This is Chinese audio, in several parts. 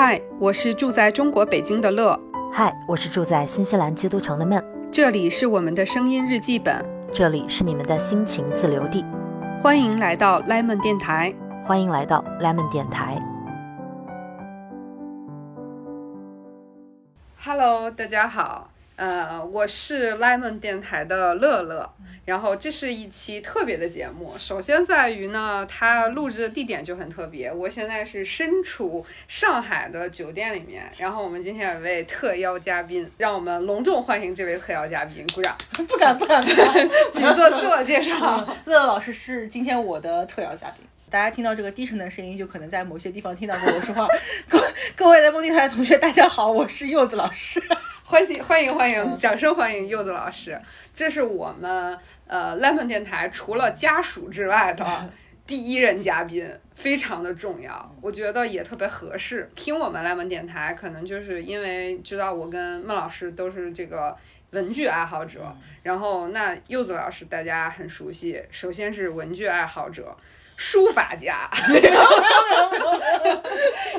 嗨，我是住在中国北京的乐。嗨，我是住在新西兰基督城的闷。这里是我们的声音日记本，这里是你们的心情自留地。欢迎来到 Lemon 电台，欢迎来到 Lemon 电台。Hello，大家好。呃，我是 Lemon 电台的乐乐，然后这是一期特别的节目。首先在于呢，它录制的地点就很特别，我现在是身处上海的酒店里面。然后我们今天有位特邀嘉宾，让我们隆重欢迎这位特邀嘉宾，鼓掌！不敢不敢不敢，请做自我介绍。乐乐老师是今天我的特邀嘉宾。大家听到这个低沉的声音，就可能在某些地方听到过我说话。各 各位来梦电台的同学，大家好，我是柚子老师。欢迎欢迎欢迎，掌声欢迎柚子老师。这是我们呃 Lemon 电台除了家属之外的 第一任嘉宾，非常的重要，我觉得也特别合适。听我们 Lemon 电台，可能就是因为知道我跟孟老师都是这个文具爱好者，然后那柚子老师大家很熟悉，首先是文具爱好者。书法家，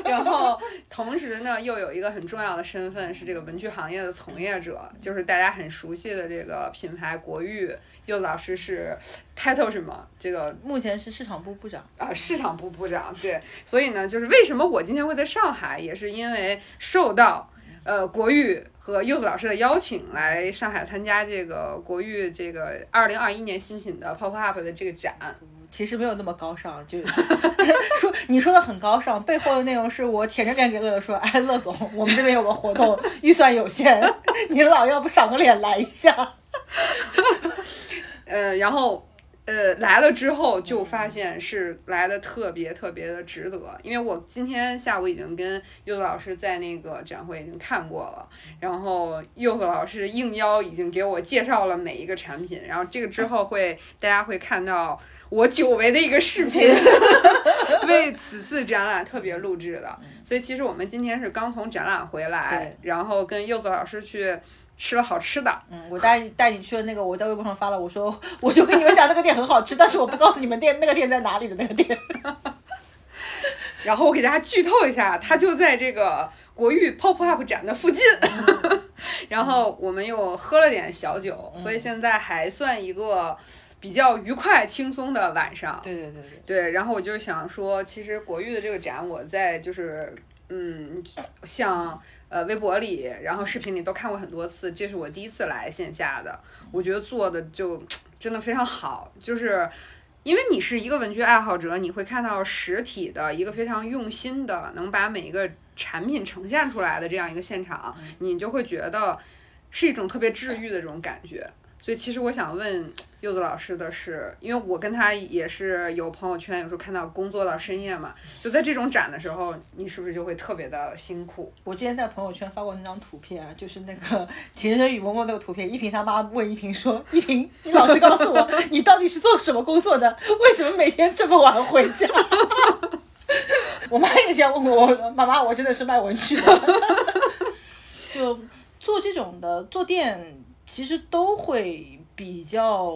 然后同时呢，又有一个很重要的身份是这个文具行业的从业者，就是大家很熟悉的这个品牌国誉。柚子老师是 title 什么？这个目前是市场部部长啊，市场部部长。对，所以呢，就是为什么我今天会在上海，也是因为受到呃国誉和柚子老师的邀请来上海参加这个国誉这个二零二一年新品的 pop up 的这个展。其实没有那么高尚，就 说你说的很高尚，背后的内容是我舔着脸给乐乐说，哎，乐总，我们这边有个活动，预算有限，您老要不赏个脸来一下？呃，然后。呃，来了之后就发现是来的特别特别的值得，因为我今天下午已经跟柚子老师在那个展会已经看过了，然后柚子老师应邀已经给我介绍了每一个产品，然后这个之后会大家会看到我久违的一个视频，为此次展览特别录制的，所以其实我们今天是刚从展览回来，然后跟柚子老师去。吃了好吃的，嗯，我带带你去了那个，我在微博上发了，我说我就跟你们讲那个店很好吃，但是我不告诉你们店那个店在哪里的那个店。然后我给大家剧透一下，它就在这个国誉 Pop Up 展的附近。然后我们又喝了点小酒，所以现在还算一个比较愉快轻松的晚上。对对对对。对，然后我就想说，其实国誉的这个展，我在就是嗯，像。呃，微博里，然后视频里都看过很多次，这是我第一次来线下的，我觉得做的就真的非常好，就是因为你是一个文具爱好者，你会看到实体的一个非常用心的，能把每一个产品呈现出来的这样一个现场，你就会觉得是一种特别治愈的这种感觉。所以其实我想问柚子老师的是，因为我跟他也是有朋友圈，有时候看到工作到深夜嘛，就在这种展的时候，你是不是就会特别的辛苦？我之前在朋友圈发过那张图片，就是那个情深雨蒙蒙那个图片。依萍他妈问依萍说：“依萍，你老实告诉我，你到底是做什么工作的？为什么每天这么晚回家？” 我妈也这样问过我，妈妈，我真的是卖文具的，就做这种的，做店。其实都会比较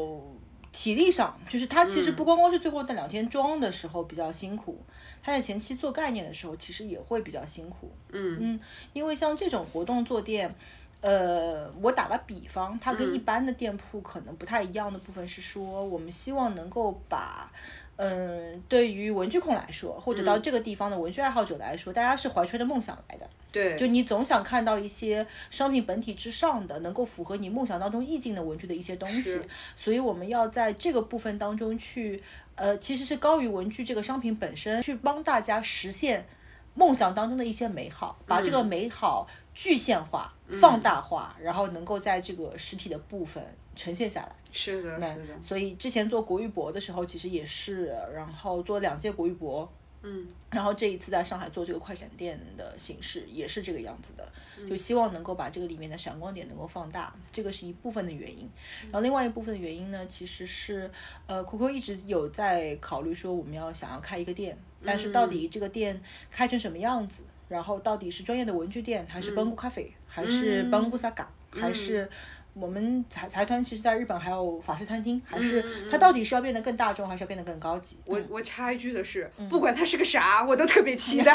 体力上，就是他其实不光光是最后那两天装的时候比较辛苦，他在前期做概念的时候其实也会比较辛苦。嗯嗯，因为像这种活动坐店，呃，我打个比方，它跟一般的店铺可能不太一样的部分是说，我们希望能够把。嗯，对于文具控来说，或者到这个地方的文具爱好者来说，大家是怀揣着梦想来的。对，就你总想看到一些商品本体之上的，能够符合你梦想当中意境的文具的一些东西。所以我们要在这个部分当中去，呃，其实是高于文具这个商品本身，去帮大家实现梦想当中的一些美好，把这个美好具现化、放大化，然后能够在这个实体的部分呈现下来。是的，是的。所以之前做国语博的时候，其实也是，然后做两届国语博，嗯，然后这一次在上海做这个快闪店的形式，也是这个样子的，就希望能够把这个里面的闪光点能够放大，这个是一部分的原因。然后另外一部分的原因呢，其实是，呃，酷酷一直有在考虑说我们要想要开一个店，但是到底这个店开成什么样子，然后到底是专业的文具店，还是邦古咖啡，还是邦古萨嘎，还是。我们财财团其实在日本还有法式餐厅，还是嗯它到底是要变得更大众，还是要变得更高级？我我插一句的是，嗯不管它是个啥，我都特别期待。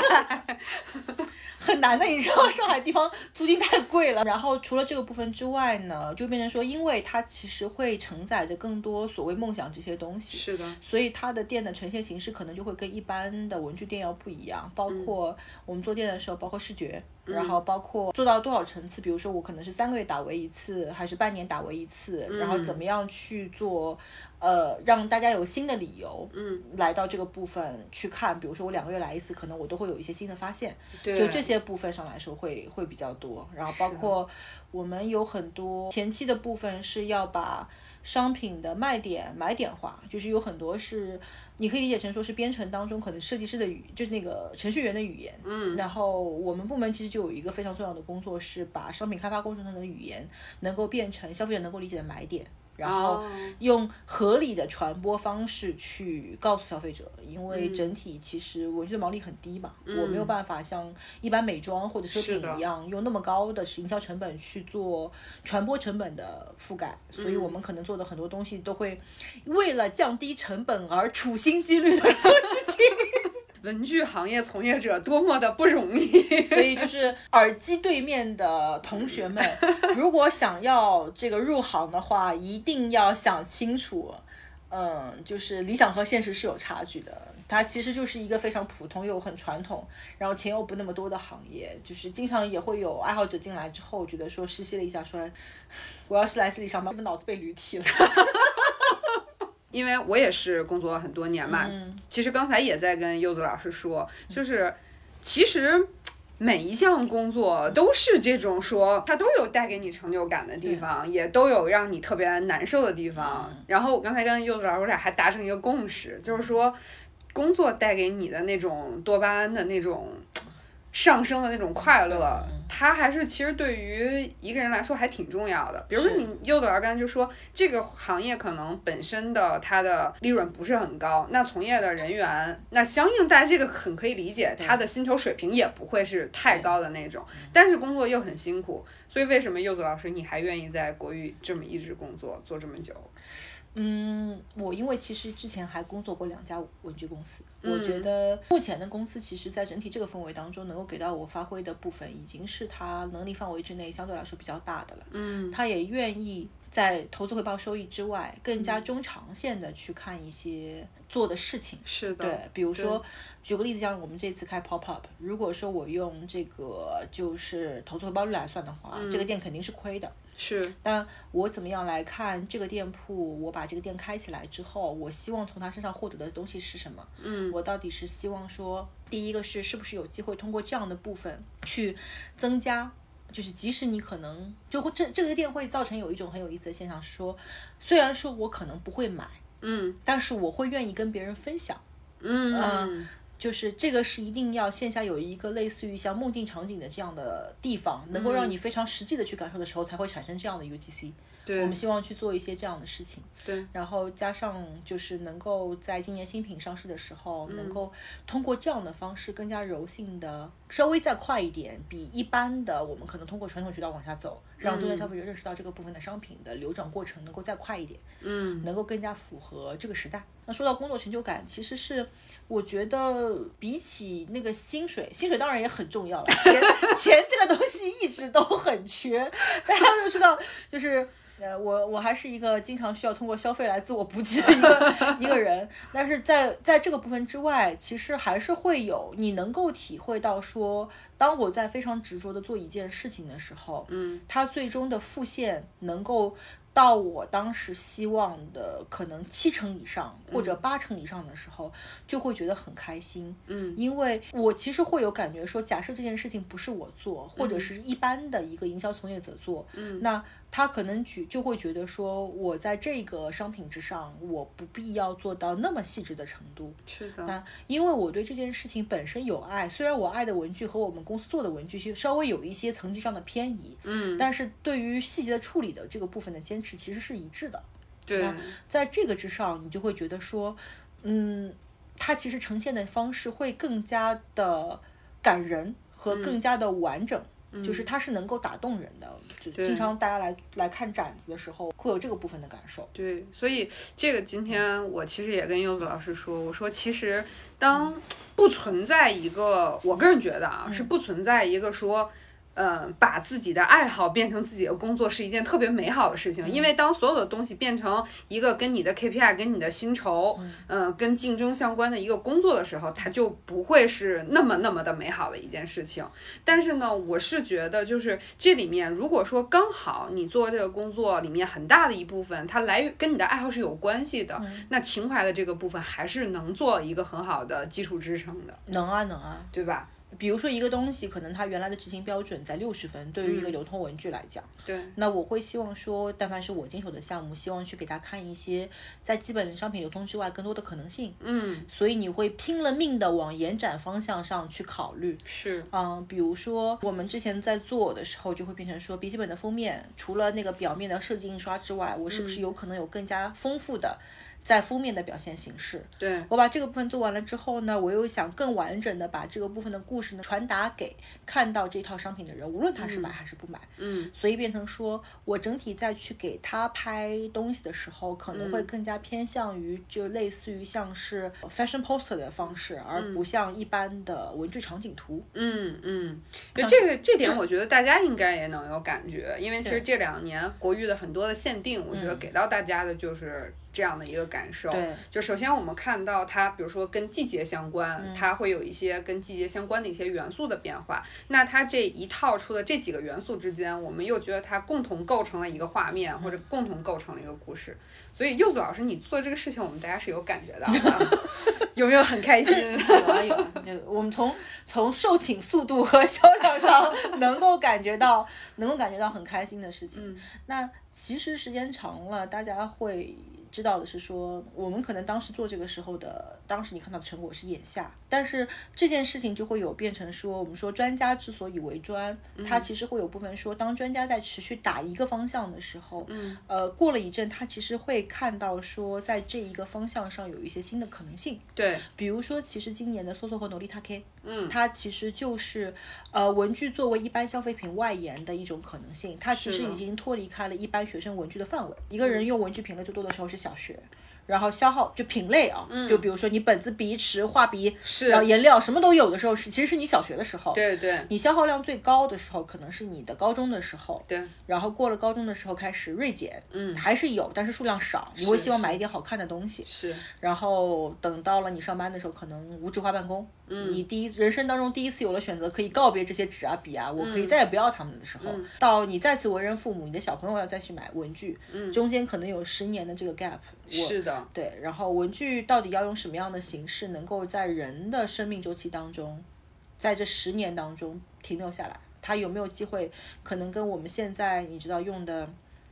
很难的，你知道上海地方租金太贵了。然后除了这个部分之外呢，就变成说，因为它其实会承载着更多所谓梦想这些东西，是的，所以它的店的呈现形式可能就会跟一般的文具店要不一样。包括我们做店的时候，包括视觉，然后包括做到多少层次，比如说我可能是三个月打围一次，还是半年打围一次，然后怎么样去做。呃，让大家有新的理由，嗯，来到这个部分去看，比如说我两个月来一次，可能我都会有一些新的发现，对就这些部分上来说会会比较多，然后包括我们有很多前期的部分是要把商品的卖点买点化，就是有很多是你可以理解成说是编程当中可能设计师的语，就是那个程序员的语言，嗯，然后我们部门其实就有一个非常重要的工作是把商品开发过程中的语言能够变成消费者能够理解的买点。然后哦。用合理的传播方式去告诉消费者，因为整体其实文具的毛利很低嘛，我没有办法像一般美妆或者奢品一样用那么高的营销成本去做传播成本的覆盖，所以我们可能做的很多东西都会为了降低成本而处心积虑的做事情。文具行业从业者多么的不容易。所以就是耳机对面的同学们，如果想要这个入行的话，一定要想清楚，嗯，就是理想和现实是有差距的。它其实就是一个非常普通又很传统，然后钱又不那么多的行业，就是经常也会有爱好者进来之后，觉得说实习了一下，说我要是来这里上班，我脑子被驴踢了。因为我也是工作了很多年嘛，嗯其实刚才也在跟柚子老师说，就是其实每一项工作都是这种说，它都有带给你成就感的地方，也都有让你特别难受的地方。嗯然后我刚才跟柚子老师我俩还达成一个共识，就是说工作带给你的那种多巴胺的那种。上升的那种快乐，它还是其实对于一个人来说还挺重要的。比如说你柚子老师刚才就说，这个行业可能本身的它的利润不是很高，那从业的人员，那相应大家这个很可以理解，他的薪酬水平也不会是太高的那种，但是工作又很辛苦，所以为什么柚子老师你还愿意在国语这么一直工作做这么久？嗯，我因为其实之前还工作过两家文具公司，我觉得目前的公司其实在整体这个氛围当中，能够给到我发挥的部分，已经是他能力范围之内相对来说比较大的了。嗯，他也愿意在投资回报收益之外，更加中长线的去看一些做的事情。是的，对，比如说，举个例子，像我们这次开 pop up，如果说我用这个就是投资回报率来算的话，这个店肯定是亏的。是但我怎么样来看这个店铺？我把这个店开起来之后，我希望从他身上获得的东西是什么？嗯，我到底是希望说，第一个是是不是有机会通过这样的部分去增加，就是即使你可能就会这这个店会造成有一种很有意思的现象，是说，虽然说我可能不会买，嗯但是我会愿意跟别人分享。嗯嗯就是这个是一定要线下有一个类似于像梦境场景的这样的地方，能够让你非常实际的去感受的时候，才会产生这样的 UGC。对我们希望去做一些这样的事情。对，然后加上就是能够在今年新品上市的时候，能够通过这样的方式更加柔性的，稍微再快一点，比一般的我们可能通过传统渠道往下走，让终端消费者认识到这个部分的商品的流转过程能够再快一点。嗯能够更加符合这个时代。那说到工作成就感，其实是我觉得比起那个薪水，薪水当然也很重要了，钱 钱这个东西一直都很缺，大家都知道，就是。呃，我我还是一个经常需要通过消费来自我补给的一个 一个人，但是在在这个部分之外，其实还是会有你能够体会到说，当我在非常执着的做一件事情的时候，嗯，它最终的复现能够到我当时希望的可能七成以上或者八成以上的时候，就会觉得很开心。嗯，因为我其实会有感觉说，假设这件事情不是我做，或者是一般的一个营销从业者做，嗯，那他可能举就会觉得说，我在这个商品之上，我不必要做到那么细致的程度。是的，那因为我对这件事情本身有爱，虽然我爱的文具和我们公司做的文具是稍微有一些层级上的偏移，嗯，但是对于细节的处理的这个部分的坚持其实是一致的。对，在这个之上，你就会觉得说，嗯，它其实呈现的方式会更加的感人和更加的完整。就是它是能够打动人的，就经常大家来来看展子的时候，会有这个部分的感受。对，所以这个今天我其实也跟柚子老师说，我说其实当不存在一个，我个人觉得啊，是不存在一个说。呃，把自己的爱好变成自己的工作是一件特别美好的事情，因为当所有的东西变成一个跟你的 KPI、跟你的薪酬，嗯、跟竞争相关的一个工作的时候，它就不会是那么那么的美好的一件事情。但是呢，我是觉得，就是这里面，如果说刚好你做这个工作里面很大的一部分，它来源跟你的爱好是有关系的，那情怀的这个部分还是能做一个很好的基础支撑的，能啊，能啊。对吧？比如说一个东西，可能它原来的执行标准在六十分，对于一个流通文具来讲，对，那我会希望说，但凡是我经手的项目，希望去给他看一些在基本商品流通之外更多的可能性。嗯，所以你会拼了命的往延展方向上去考虑。是，嗯，比如说我们之前在做的时候，就会变成说，笔记本的封面除了那个表面的设计印刷之外，我是不是有可能有更加丰富的在封面的表现形式？对，我把这个部分做完了之后呢，我又想更完整的把这个部分的故事呢传达给看到这套商品的人，无论他是买还是不买。嗯，所以变成说我整体再去给他拍东西的时候，可能会更加偏向于就类似于像是 fashion poster 的方式，而不像一般的文具场景图。嗯嗯，就这个这点，我觉得大家应该也能有感觉，因为其实这两年国誉的很多的限定，我觉得给到大家的就是。这样的一个感受，对，就首先我们看到它，比如说跟季节相关，嗯它会有一些跟季节相关的一些元素的变化。那它这一套出的这几个元素之间，我们又觉得它共同构成了一个画面，或者嗯共同构成了一个故事。所以柚子老师，你做这个事情，我们大家是有感觉到的，有没有很开心？有我们从从售罄速度和销量上能够感觉到，能够感觉到很开心的事情。嗯那其实时间长了，大家会知道的是说，我们可能当时做这个时候的，当时你看到的成果是眼下，但是这件事情就会有变成说，我们说专家之所以为专，他其实会有部分说，当专家在持续打一个方向的时候，嗯，呃，过了一阵，他其实会看到说，在这一个方向上有一些新的可能性。对，比如说，其实今年的 SOSO 和 Nolita K，嗯，它其实就是呃文具作为一般消费品外延的一种可能性，它其实已经脱离开了一般学生文具的范围。一个人用文具品类最多的时候是小学。然后消耗就品类啊，就比如说你本子、笔、尺、画笔，然后颜料什么都有的时候是，其实是你小学的时候。对对。你消耗量最高的时候，可能是你的高中的时候。对，然后过了高中的时候开始锐减，嗯。还是有，但是数量少，你会希望买一点好看的东西。是，然后等到了你上班的时候，可能无纸化办公，嗯。你第一人生当中第一次有了选择，可以告别这些纸啊笔啊，我可嗯以再也不要它们的时候，到你再次为人父母，你的小朋友要再去买文具，中间可能有十年的这个 gap，是的，对，然后文具到底要用什么样的形式，能够在人的生命周期当中，在这十年当中停留下来？它有没有机会，可能跟我们现在你知道用的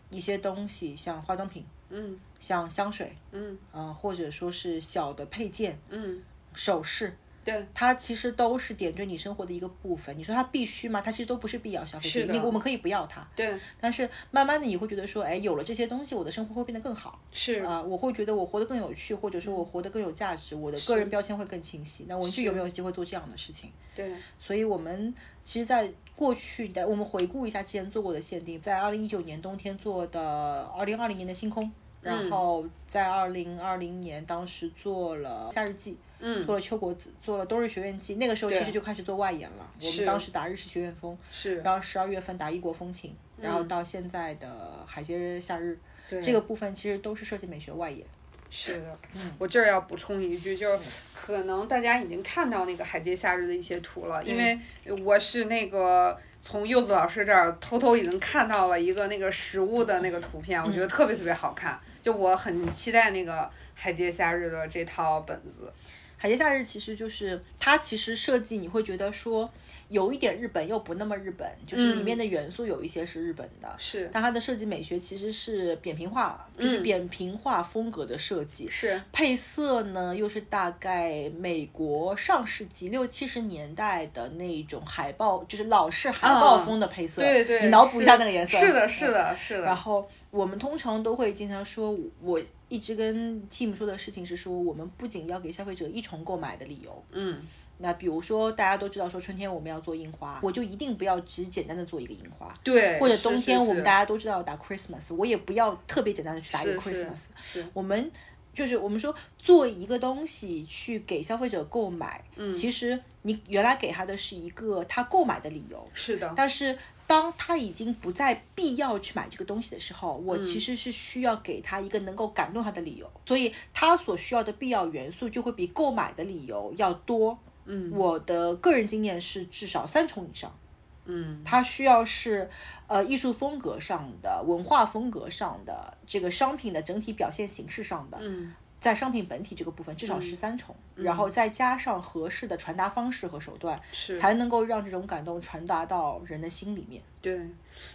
一些东西，像化妆品，嗯像香水，嗯嗯、或者说是小的配件、嗯，首饰，对，它其实都是点缀你生活的一个部分。你说它必须吗？它其实都不是必要消费品，你我们可以不要它，对，但是慢慢的你会觉得说，哎，有了这些东西，我的生活会变得更好。是，啊、我会觉得我活得更有趣，或者说我活得更有价值，我的个人标签会更清晰。那文具有没有机会做这样的事情？对，所以我们其实，在过去的我们回顾一下之前做过的限定，在二零一九年冬天做的二零二零年的星空，然后在二零二零年当时做了夏日季。嗯。做了秋国子，做了冬日学院季，那个时候其实就开始做外延了。我们当时打日式学院风，是，然后十二月份打异国风情，然后到现在的海街夏日，对。这个部分其实都是设计美学外延。是的，嗯。我这儿要补充一句，就是可能大家已经看到那个海街夏日的一些图了，因为我是那个从柚子老师这儿偷偷已经看到了一个那个实物的那个图片，我觉嗯。得特别特别好看，就我很期待那个海街夏日的这套本子。海街夏日其实就是它其实设计你会觉得说有一点日本又不那么日本，就是里面的元素有一些是日本的，是但它的设计美学其实是扁平化，就是扁平化风格的设计。是，配色呢，又是大概美国上世纪六七十年代的那种海报，就是老式海报风的配色。对对，你脑补一下那个颜色。是的，是的，是的。然后我们通常都会经常说，我一直跟 Team 说的事情是说，我们不仅要给消费者一重购买的理由，嗯，那比如说大家都知道说春天我们要做樱花，我就一定不要只简单的做一个樱花，对，或者冬天我们大家家都知道要打 Christmas，我也不要特别简单的去打一个 Christmas，是。我们就是我们说做一个东西去给消费者购买，嗯其实你原来给他的是一个他购买的理由，是的，但是当他已经不再必要去买这个东西的时候，我其实是需要给他一个能够感动他的理由，所以他所需要的必要元素就会比购买的理由要多。嗯。我的个人经验是至少三重以上。嗯。它需要是呃艺术风格上的、文化风格上的、这个商品的整体表现形式上的，嗯。在商品本体这个部分至少十三重，然后再加上合适的传达方式和手段，是。才能够让这种感动传达到人的心里面。对，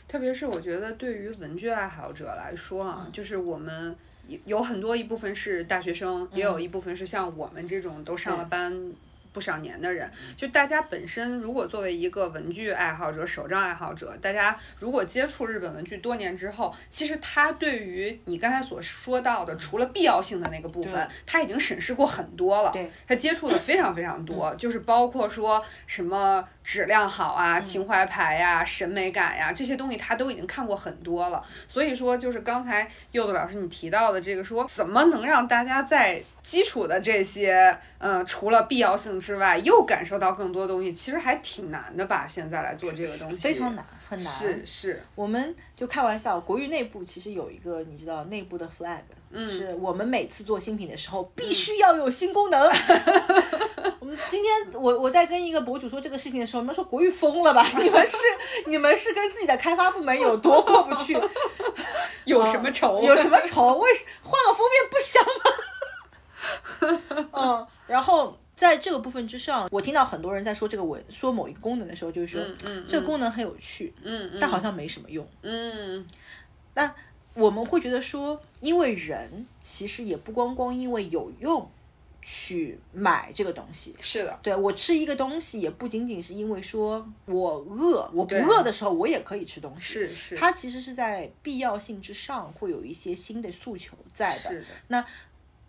特别是我觉得对于文具爱好者来说啊，嗯。就是我们有有很多一部分是大学生，也有一部分是像我们这种都上了班。不少年的人，就大家本身如果作为一个文具爱好者、手账爱好者，大家如果接触日本文具多年之后，其实他对于你刚才所说到的，除了必要性的那个部分，他已经审视过很多了。对，他接触的非常非常多，就是包括说什么质量好啊、情怀牌呀、审美感呀这些东西，他都已经看过很多了。所以说，就是刚才柚子老师你提到的这个说，怎么能让大家在基础的这些，嗯，除了必要性之外，又感受到更多东西，其实还挺难的吧？现在来做这个东西，非常难，很难。是是，我们就开玩笑，国誉内部其实有一个你知道内部的 flag，、嗯是我们每次做新品的时候必须要有新功能。我们今天我我在跟一个博主说这个事情的时候，我们说国誉疯了吧？你们是你们是跟自己的开发部门有多过不去？有什么仇？有什么仇？为什换个封面不香吗？嗯，然后在这个部分之上，我听到很多人在说这个我说某一个功能的时候，就是说、嗯这个功能很有趣，嗯嗯但好像没什么用。嗯那我们会觉得说，因为人其实也不光光因为有用去买这个东西。是的，对我吃一个东西，也不仅仅是因为说我饿，我不饿的时候我也可以吃东西。是是，它其实是在必要性之上，会有一些新的诉求在的。是的，那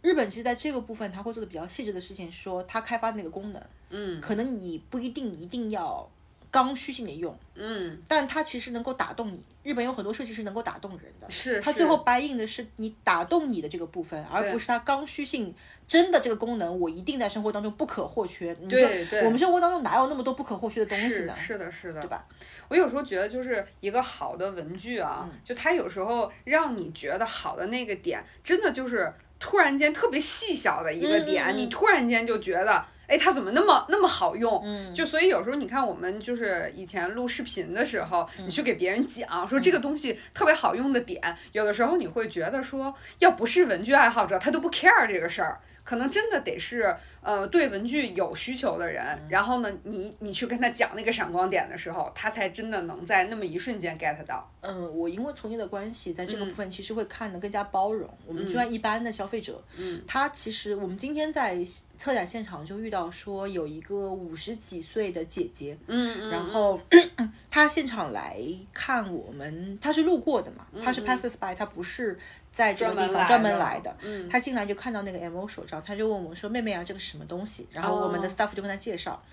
日本其实在这个部分，它会做的比较细致的事情，说它开发的那个功能，嗯可能你不一定一定要刚需性的用，嗯，但它其实能够打动你。日本有很多设计师能够打动人的，是是它最后白印的是你打动你的这个部分，而不是它刚需性真的这个功能，我一定在生活当中不可或缺。你说对对我们生活当中哪有那么多不可或缺的东西呢？是是的，是的，对吧？我有时候觉得，就是一个好的文具啊，嗯就它有时候让你觉得好的那个点，真的就是突然间特别细小的一个点，你突然间就觉得。哎，它怎么那么那么好用？嗯就所以有时候你看我们就是以前录视频的时候，嗯你去给别人讲说这个东西特别好用的点，有的时候你会觉得说，要不是文具爱好者，他都不 care 这个事儿。可能真的得是呃对文具有需求的人，嗯然后呢，你你去跟他讲那个闪光点的时候，他才真的能在那么一瞬间 get 到。嗯，我因为从业的关系，在这个嗯部分其实会看得更加包容。我们就算一般的消费者，嗯，他其实我们今天在策展现场就遇到说有一个五十几岁的姐姐，嗯嗯，然后 她现场来看我们，她是路过的嘛，她是 passers by，她不是在这个地方专门来的。嗯，她进来就看到那个 M O 手账，她就问我们说：“妹妹啊，这个是什么东西？”然后我们的哦 staff 就跟她介绍，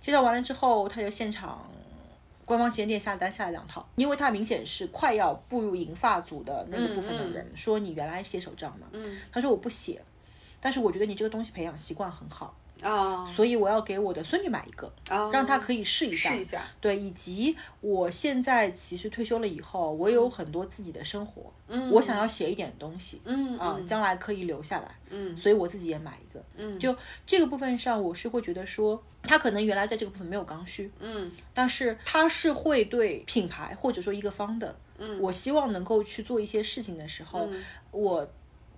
介绍完了之后，她就现场。官方旗舰店下单下了两套，因为她明显是快要步入银发组的那个部分的人，说你原来写手账嘛，嗯她说我不写，但是我觉得你这个东西培养习惯很好，啊所以我要给我的孙女买一个，啊，让她可以试一下，试一下。对，以及我现在其实退休了以后，我有很多自己的生活，嗯，我想要写一点东西，嗯啊、嗯。将来可以留下来，嗯。所以我自己也买一个。嗯。就这个部分上，我是会觉得说，他可能原来在这个部分没有刚需，嗯。但是他是会对品牌或者说一个方的，嗯。我希望能够去做一些事情的时候，嗯。我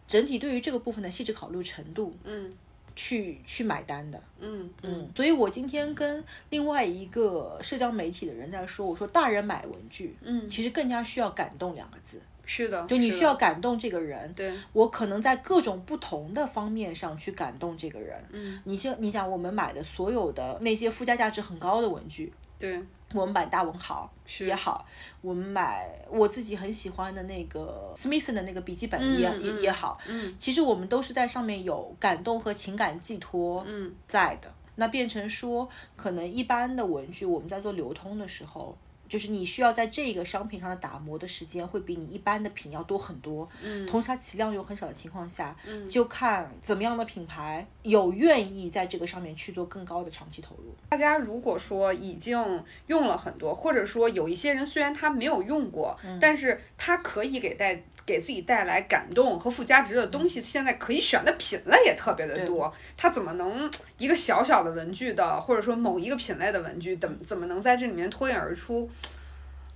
整体对于这个部分的细致考虑程度嗯去去买单的。嗯嗯所以我今天跟另外一个社交媒体的人在说，我说大人买文具，嗯，其实更加需要感动两个字，是的，就你需要感动这个人。对，我可能在各种不同的方面上去感动这个人。嗯你像，你想我们买的所有的那些附加价值很高的文具，对，我们买大文豪是。也好，我们买我自己很喜欢的那个 Smithson 的那个笔记本也、也也好，嗯。其实我们都是在上面有感动和情感寄托嗯。在的。那变成说，可能一般的文具我们在做流通的时候，就是你需要在这个商品上的打磨的时间会比你一般的品要多很多。嗯同时它起量又很少的情况下，嗯就看怎么样的品牌有愿意在这个上面去做更高的长期投入。大家如果说已经用了很多，或者说有一些人虽然他没有用过，嗯但是他可以给带给自己带来感动和附加值的东嗯西，现在可以选的品类也特别的多。他怎么能一个小小的文具的，或者说某一个品类的文具，怎么怎么能在这里面脱颖而出？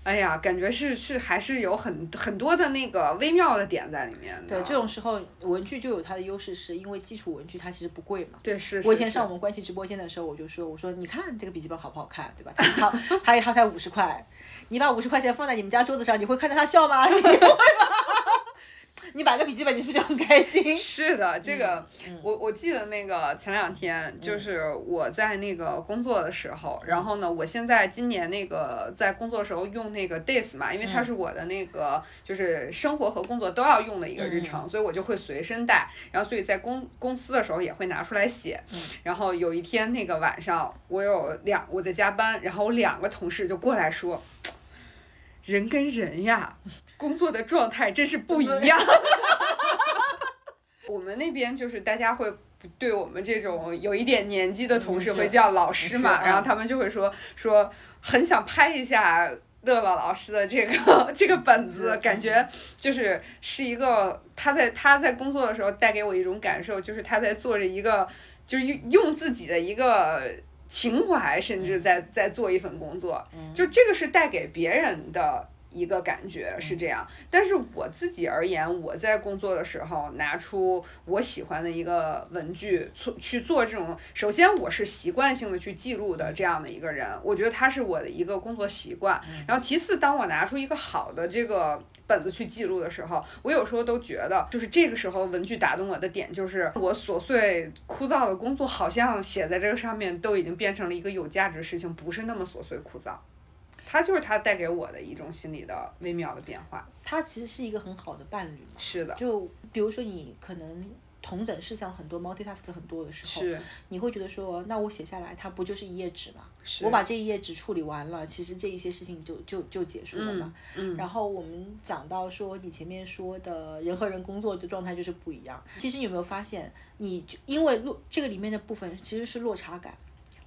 哎呀，感觉是是还是有很很多的那个微妙的点在里面的。对，这种时候文具就有它的优势，是因为基础文具它其实不贵嘛。对是。我以前上我们关系直播间的时候，我就说，我说你看这个笔记本好不好看，对吧？它一套它一套才五十块，你把五十块钱放在你们家桌子上，你会看着它笑吗？你会吗？你买个笔记本，你是不是就很开心？是的，嗯这个、我我记得那个前两天就是我在那个工作的时候，嗯然后呢，我现在今年那个在工作的时候用那个 Days 嘛，因为嗯它是我的那个就是生活和工作都要用的一个日嗯程，所以我就会随身带，然后所以在公公司的时候也会拿出来写。嗯然后有一天那个晚上，我有两我在加班，然后我两个同事就过来说。人跟人呀，工作的状态真是不一样。我们那边就是大家会对我们这种有一点年纪的同事会叫老师嘛，嗯然后他们就会说说很想拍一下乐乐老师的这个 这个本子，嗯感觉就是是一个他在他在工作的时候带给我一种感受，就是他在做着一个就是用用自己的一个。情怀，甚至在在做一份工作，就这个是带给别人的一个感觉是这样。但是我自己而言，我在工作的时候拿出我喜欢的一个文具，做去做这种，首先我是习惯性的去记录的这样的一个人，我觉得他是我的一个工作习惯。然后其次，当我拿出一个好的这个本子去记录的时候，我有时候都觉得，就是这个时候文具打动我的点，就是我琐碎枯燥的工作，好像写在这个上面都已经变成了一个有价值的事情，不是那么琐碎枯燥。它就是它带给我的一种心理的微妙的变化。它其实是一个很好的伴侣嘛。是的，就比如说你可能同等事项很多，multitask 很多的时候，是你会觉得说，那我写下来，它不就是一页纸吗？是我把这一页纸处理完了，其实这一些事情就就就结束了嘛。嗯然后我们讲到说，你前面说的人和人工作的状态就是不一样。其实你有没有发现，你就因为落这个里面的部分其实是落差感。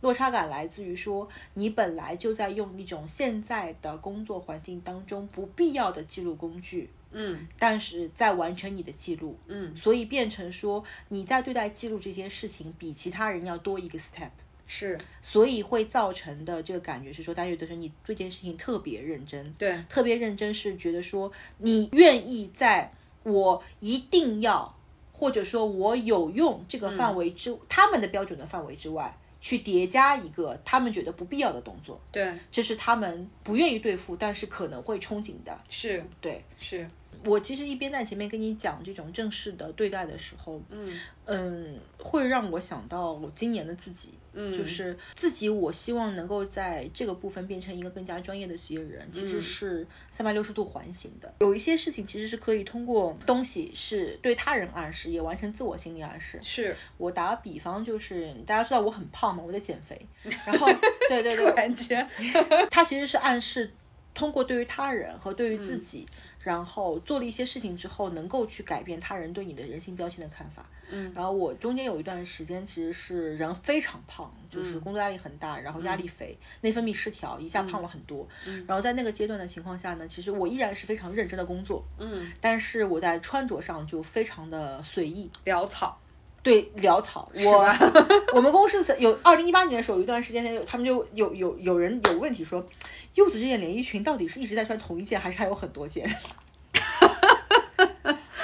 落差感来自于说，你本来就在用一种现在的工作环境当中不必要的记录工具，嗯但是在完成你的记录，嗯，所以变成说你在对待记录这些事情比其他人要多一个 step，是所以会造成的这个感觉是说，大家觉得说你对这件事情特别认真，对特别认真是觉得说你愿意在我一定要或者说我有用这个范围之、他们的标准的范围之外，去叠加一个他们觉得不必要的动作，对。这是他们不愿意对付，但是可能会憧憬的。是对。是，我其实一边在前面跟你讲这种正式的对待的时候，嗯。嗯，会让我想到我今年的自己，嗯，就是自己，我希望能够在这个部分变成一个更加专业的职业人，其实是三百六十度环形的。有一些事情其实是可以通过东西是对他人暗示，也完成自我心理暗示。是。我打个比方，就是大家知道我很胖嘛，我在减肥，然后对对对。突对，然间，他其实是暗示通过对于他人和对于自己，然后做了一些事情之后，能够去改变他人对你的人性标签的看法。嗯，然后我中间有一段时间其实是人非常胖，就是工作压力很大，然后压力肥，内分泌失调，一下胖了很多。然后在那个阶段的情况下呢，其实我依然是非常认真的工作，嗯，但是我在穿着上就非常的随意。潦草，对潦草，我 我们公司有二零一八年的时候有一段时间，他们就有有有人有问题说，柚子这件连衣裙到底是一直在穿同一件，还是还有很多件？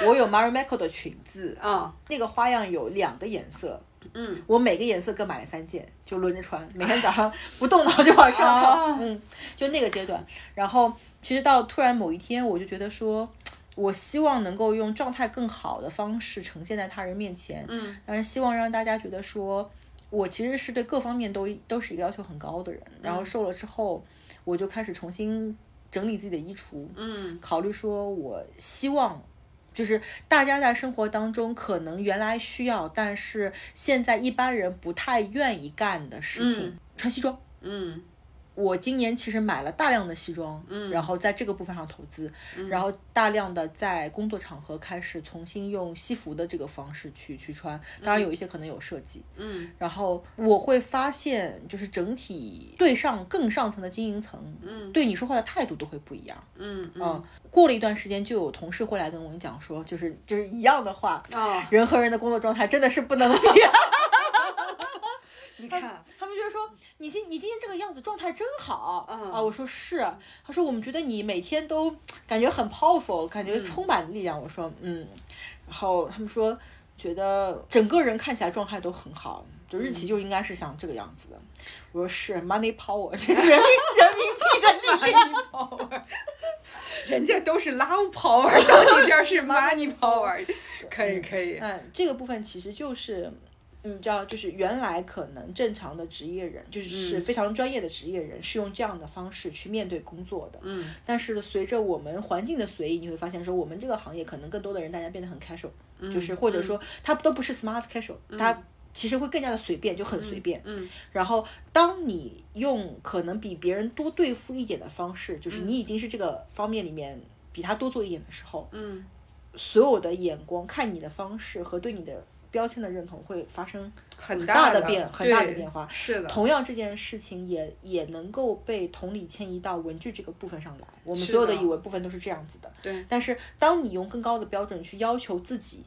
我有 Marimekko 的裙子，嗯。那个花样有两个颜色，嗯，我每个颜色各买了三件，就轮着穿，每天早上不动脑就往上哦。跑，嗯，就那个阶段。然后其实到突然某一天，我就觉得说，我希望能够用状态更好的方式呈现在他人面前，嗯，但是希望让大家觉得说。我其实是对各方面都都是一个要求很高的人，然后瘦了之后，我就开始重新整理自己的衣橱，嗯。考虑说我希望。就是大家在生活当中可能原来需要，但是现在一般人不太愿意干的事情，嗯。穿西装。嗯我今年其实买了大量的西装，嗯然后在这个部分上投资，然后大量的在工作场合开始重新用西服的这个方式去去穿，当然有一些可能有设计，嗯然后我会发现就是整体对上更上层的经营层，嗯对你说话的态度都会不一样。嗯嗯嗯，过了一段时间，就有同事会来跟我讲说，就是就是一样的话，啊，人和人的工作状态真的是不能比。你看，他们就说你今你今天这个样子状态真好，嗯。啊，我说是，他说我们觉得你每天都感觉很 powerful，感嗯。觉充满力量，我说嗯，然后他们说觉得整个人看起来状态都很好，就日嗯期。就应该是像这个样子的，我说是 money power，人民人民币的力量。power，人家都是 love power，到你这儿是 money power，可以可以，嗯，这个部分其实就是。嗯，叫就是原来可能正常的职业人，就是是非常专业的职业人，是用这样的方式去面对工作的。嗯。但是随着我们环境的随意，你会发现说，我们这个行业可能更多的人大家变得很 casual，、就是或者说他都不是 smart casual，、他其实会更加的随便，就很随便。嗯。然后当你用可能比别人多对付一点的方式，就是你已经是这个方面里面比他多做一点的时候，嗯。所有的眼光看你的方式和对你的标签的认同会发生很大的变很大的对变化。是的，同样这件事情也也能够被同理迁移到文具这个部分上来，我们所有的的语文部分都是这样子的。对，但是当你用更高的标准去要求自己，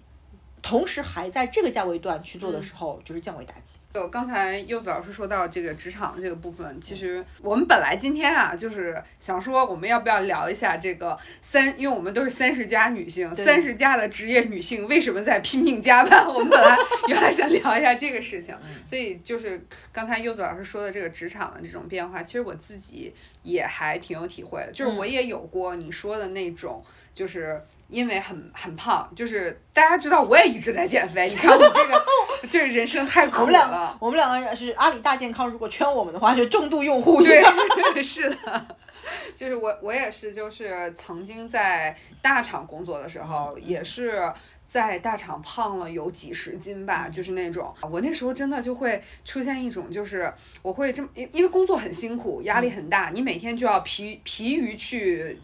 同时还在这个价位段去做的时候，就是降维打击。就刚才柚子老师说到这个职场这个部分，其实我们本来今天啊，就是想说我们要不要聊一下这个三，因为我们都是三十加女性，三十加的职业女性为什么在拼命加班？我们本来原来想聊一下这个事情，所以就是刚才柚子老师说的这个职场的这种变化，其实我自己也还挺有体会的，就是我也有过你说的那种，就是。因为很很胖，就是大家知道我也一直在减肥。你看我这个，这个人生太苦了我们两个。我们两个人是阿里大健康，如果圈我们的话，就重度用户。对，是的，就是我我也是，就是曾经在大厂工作的时候，也是。在大厂胖了有几十斤吧，就是那种，我那时候真的就会出现一种，就是我会这么，因因为工作很辛苦，压力很大，你每天就要疲疲于去。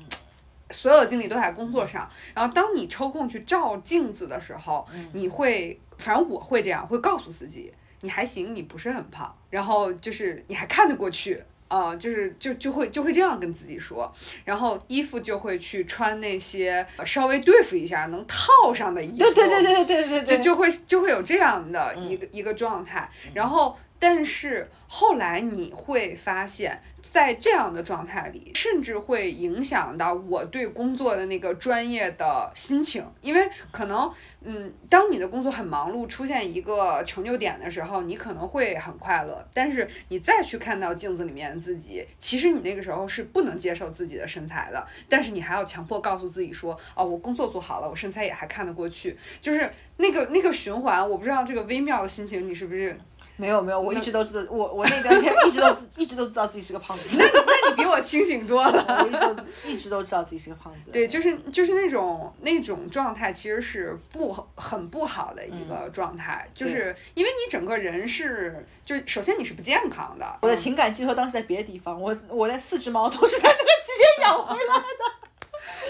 所有的精力都在工作上，然后当你抽空去照镜子的时候，你会，反正我会这样，会告诉自己，你还行，你不是很胖，然后就是你还看得过去，啊、就是就就会就会这样跟自己说，然后衣服就会去穿那些呃稍微对付一下能套上的衣服，对对对对对对对，就就会就会有这样的一个、一个状态，然后但是后来你会发现，在这样的状态里，甚至会影响到我对工作的那个专业的心情，因为可能嗯，当你的工作很忙碌，出现一个成就点的时候，你可能会很快乐，但是你再去看到镜子里面的自己，其实你那个时候是不能接受自己的身材的，但是你还要强迫告诉自己说，哦，我工作做好了，我身材也还看得过去，就是那个那个循环，我不知道这个微妙的心情你是不是？没有没有，我一直都知道，我我那段时间一直都一直都知道自己是个胖子，那你比我清醒多了。我一直都一直都知道自己是个胖子。对，就是就是那种那种状态，其实是不很不好的一个状态，就是因为你整个人是，就首先你是不健康的。我的情感寄托当时在别的地方，我我那四只猫都是在那个期间养回来的。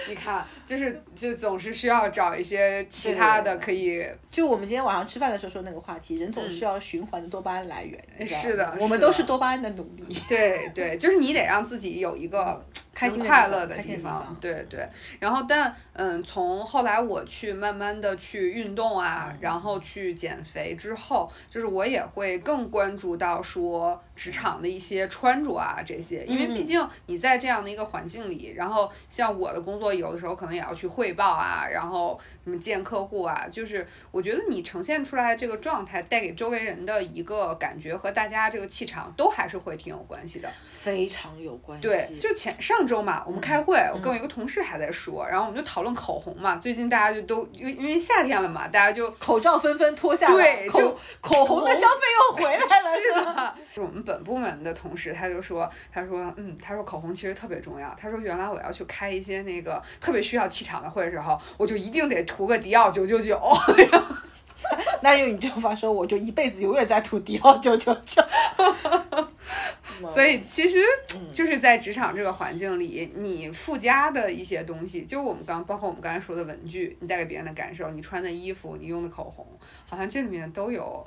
你看，就是就总是需要找一些其他的可以。就我们今天晚上吃饭的时候说那个话题，人总需要循环的多巴胺来源。是的我们都是多巴胺的奴隶。对对，就是你得让自己有一个 开心快乐的地方方，对对。然后但嗯，从后来我去慢慢的去运动啊，然后去减肥之后，就是我也会更关注到说职场的一些穿着啊这些，因为毕竟你在这样的一个环境里，然后像我的工作有的时候可能也要去汇报啊，然后什么见客户啊，就是我觉得你呈现出来这个状态带给周围人的一个感觉和大家这个气场都还是会挺有关系的。非常有关系。对，就前上周嘛，我们开会，我跟我一个同事还在说，然后我们就讨论口红嘛，最近大家就都因为因为夏天了嘛，大家就口罩纷纷脱下来，对就口口红的消费又回来了，是吧？吧？是我们本部门的同事，他就说，他说，嗯，他说口红其实特别重要。他说原来我要去开一些那个特别需要气场的会的时候，我就一定得涂个迪奥九九九。那用你这话说，我就一辈子永远在涂迪奥九九九。所以其实就是在职场这个环境里，你附加的一些东西，就我们刚包括我们刚才说的文具，你带给别人的感受，你穿的衣服，你用的口红，好像这里面都有。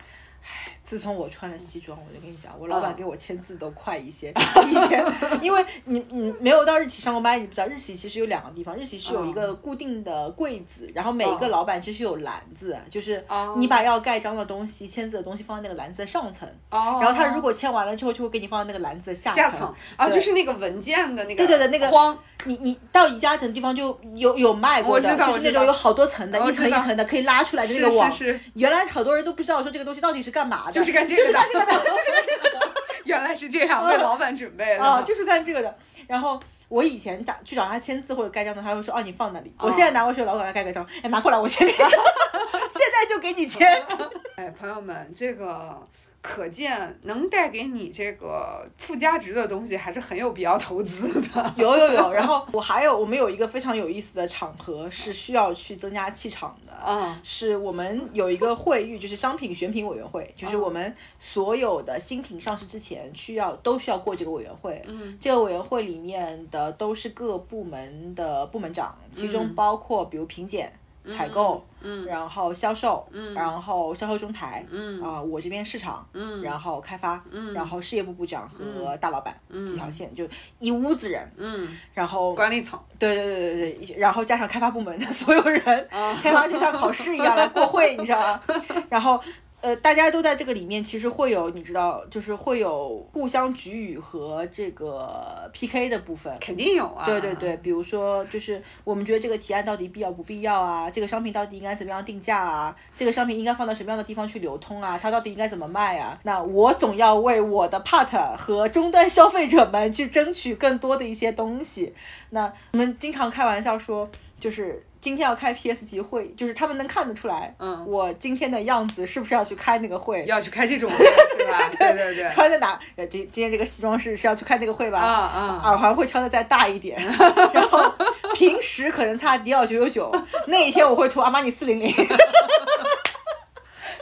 自从我穿了西装，我就跟你讲，我老板给我签字都快一些。以前，因为你你没有到日企上过班，你不知道日企其实有两个地方，日企是有一个固定的柜子，然后每一个老板其实有篮子，就是你把要盖章的东西、签字的东西放在那个篮子的上层，然后他如果签完了之后，就会给你放在那个篮子的下下层啊，就是那个文件的那个对对对，那个框。你你到宜家等地方就有有卖过的，就是那种有好多层的，一层一层的可以拉出来的那个网。是是是原来好多人都不知道说这个东西到底是干嘛的，就是干这个的就是干这个的，就是干这个的。原来是这样，为老板准备的。啊，就是干这个的。然后我以前打去找他签字或者盖章的，他会说哦你放那里。我现在拿过去，老板要盖个章，哎拿过来我签给你，现在就给你签。哎，朋友们，这个可见能带给你这个附加值的东西，还是很有必要投资的。有有有，然后我还有我们有一个非常有意思的场合是需要去增加气场的，嗯是我们有一个会议，就是商品选品委员会，就是我们所有的新品上市之前需要都需要过这个委员会。嗯，这个委员会里面的都是各部门的部门长，其中嗯包括比如品检。采购，嗯然后销售，嗯。然后销售中台，嗯。啊、我这边市场，嗯。然后开发，嗯。然后事业部部长和大老板、嗯。几条线，就一屋子人，嗯，然后管理层。对对对对对，然后加上开发部门的所有人，啊 开发就像考试一样来过会，你知道吗？然后。呃，大家都在这个里面，其实会有你知道，就是会有互相举语和这个 PK 的部分。肯定有啊。对对对，比如说，就是我们觉得这个提案到底必要不必要啊？这个商品到底应该怎么样定价啊？这个商品应该放到什么样的地方去流通啊？它到底应该怎么卖啊？那我总要为我的 part 和终端消费者们去争取更多的一些东西。那我们经常开玩笑说，就是今天要开 PS 级会，就是他们能看得出来，嗯我今天的样子是不是要去开那个会？要去开这种会 是吧？对对对。穿的哪？呃，今今天这个西装是是要去开那个会吧？啊啊耳环会挑的再大一点，然后平时可能擦迪奥九九九，那一天我会涂阿玛尼四零零。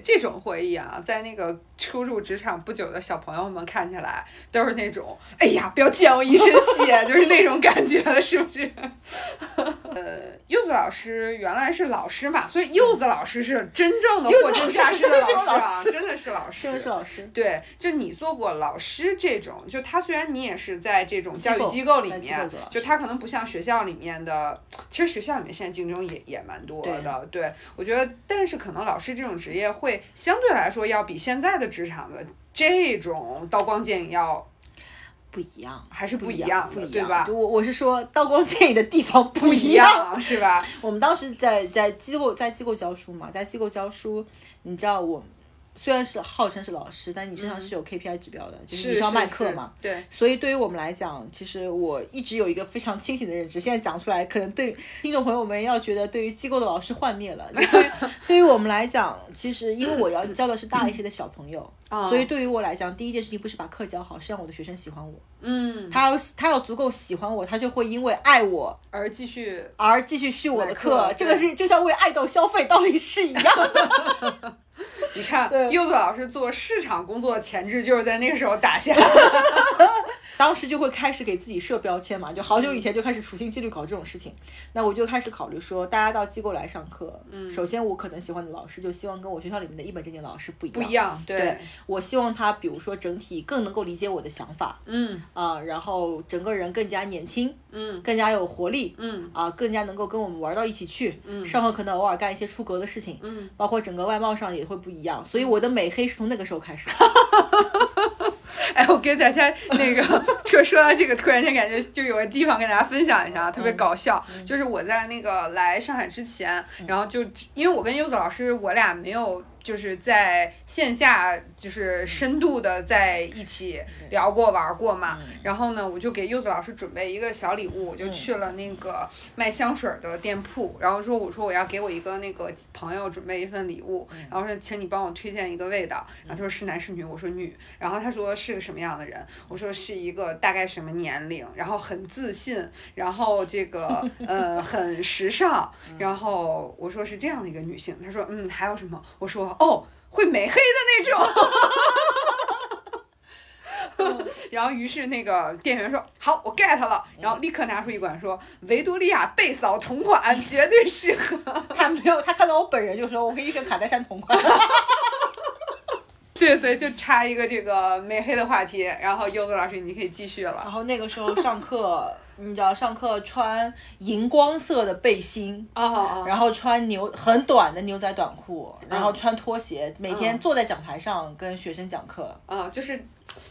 这种会议啊，在那个初入职场不久的小朋友们看起来，都是那种，哎呀，不要溅我一身血，就是那种感觉了，是不是？呃，柚子老师原来是老师嘛，所以柚子老师是真正的货真价实的老师啊，真的是老师，真的是老师。对，就你做过老师这种，就他虽然你也是在这种教育机构里面就他可能不像学校里面的，其实学校里面现在竞争也也蛮多的。对我觉得，但是可能老师这种职业会相对来说要比现在的职场的这种刀光剑影要不一样，还是不不一一样的，不一样，对吧？我我是说，刀光剑影的地方不一。样是吧？我们当时在在机构在机构教书嘛，在机构教书，你知道我虽然是号称是老师，但你身上是有 KPI 指标的，就是你是要卖课嘛。对，所以对于我们来讲，其实我一直有一个非常清醒的认知。现在讲出来，可能对听众朋友们要觉得对于机构的老师幻灭了。就对于 对于我们来讲，其实因为我要 教的是大一些的小朋友，所以对于我来讲，第一件事情不是把课教好，是让我的学生喜欢我。嗯，他要他要足够喜欢我，他就会因为爱我而继续而继续续我的课课。这个是就像为爱豆消费道理是一样的。你看对柚子老师做市场工作的潜质就是在那个时候打下。当时就会开始给自己设标签嘛，就好久以前就开始处心积虑搞这种事情。那我就开始考虑说，大家到机构来上课，嗯，首先我可能喜欢的老师就希望跟我学校里面的一本正经老师不一样，不一样，对，对我希望他比如说整体更能够理解我的想法，嗯啊、然后整个人更加年轻，嗯更加有活力，嗯啊、更加能够跟我们玩到一起去。嗯，上课可能偶尔干一些出格的事情，嗯，包括整个外貌上也会不一样。所以我的美黑是从那个时候开始的。哎，我跟大家 那个，就说到这个，突然间感觉就有个地方跟大家分享一下，特别搞笑。就是我在那个来上海之前，然后就因为我跟柚子老师，我俩没有。就是在线下，就是深度的在一起聊过玩过嘛。然后呢，我就给柚子老师准备一个小礼物，我就去了那个卖香水的店铺，然后说我说我要给我一个那个朋友准备一份礼物，然后说请你帮我推荐一个味道。然后他说是男是女，我说女。然后他说是个什么样的人，我说是一个大概什么年龄，然后很自信，然后这个呃很时尚。然后我说是这样的一个女性，他说嗯还有什么？我说。哦，会美黑的那种，然后于是那个店员说好，我 get 了，然后立刻拿出一管说维多利亚贝嫂同款，绝对适合。他没有，他看到我本人就说，我给你选卡戴珊同款。对，所以就插一个这个美黑的话题，然后柚子老师你可以继续了。然后那个时候上课。你知道上课穿荧光色的背心，然后穿牛很短的牛仔短裤，然后穿拖鞋，每天坐在讲台上跟学生讲课。啊，就是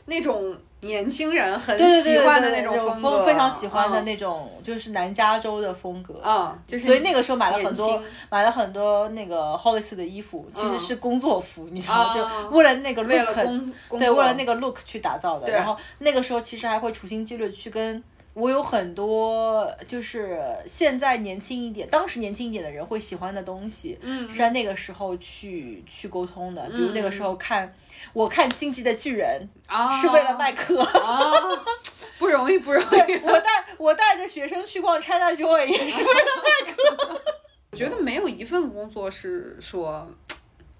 那种年轻人很喜欢的那种风格，非常喜欢的那种，就是南加州的风格。啊，就是所以那个时候买了很多，买了很多那个 Hollis 的衣服，其实是工作服，你知道吗？就为了那个 look，对，为了那个 look 去打造的。然后那个时候其实还会处心积虑去跟。我有很多就是现在年轻一点，当时年轻一点的人会喜欢的东西，是在那个时候去去沟通的。比如那个时候看，我看《进击的巨人》是为了卖课，不容易不容易。我带我带着学生去逛 China Joy 也是为了卖课。我觉得没有一份工作是说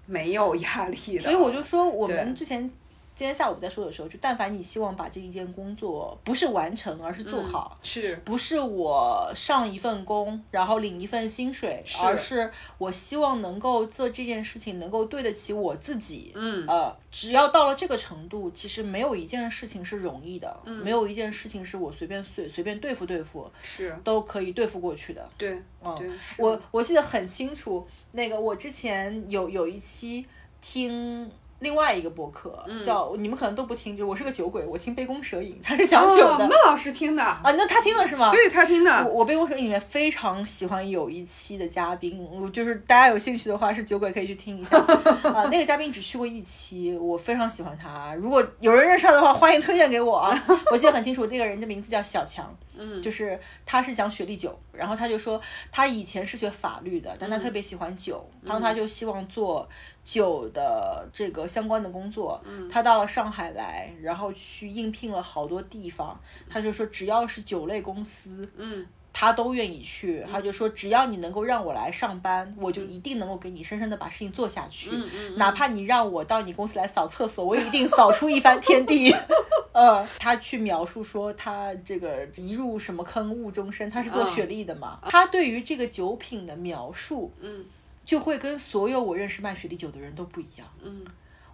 没有压力的，所以我就说我们之前。今天下午在说的时候，就但凡你希望把这一件工作不是完成，而是做好，是不是我上一份工，然后领一份薪水，而是我希望能够做这件事情，能够对得起我自己。嗯，呃，只要到了这个程度，其实没有一件事情是容易的，没有一件事情是我随便随随便对付对付是都可以对付过去的。对，嗯，我我记得很清楚，那个我之前有有一期听。另外一个博客叫你们可能都不听，就我是个酒鬼，我听杯弓蛇影，他是讲酒的。孟老师听的啊，那他听的是吗？对他听的。我我杯弓蛇影里面非常喜欢有一期的嘉宾，我就是大家有兴趣的话是酒鬼可以去听一下啊。那个嘉宾只去过一期，我非常喜欢他。如果有人认识他的话，欢迎推荐给我啊。我记得很清楚，那个人的名字叫小强。嗯，就是他是讲雪莉酒，然后他就说他以前是学法律的，但他特别喜欢酒，然后他就希望做酒的这个相关的工作。嗯，他到了上海来，然后去应聘了好多地方，他就说只要是酒类公司，嗯。他都愿意去，他就说只要你能够让我来上班，我就一定能够给你深深的把事情做下去。哪怕你让我到你公司来扫厕所，我也一定扫出一番天地。嗯，他去描述说他这个一入什么坑误终身，他是做雪莉的嘛？他对于这个酒品的描述，嗯，就会跟所有我认识卖雪莉酒的人都不一样。嗯。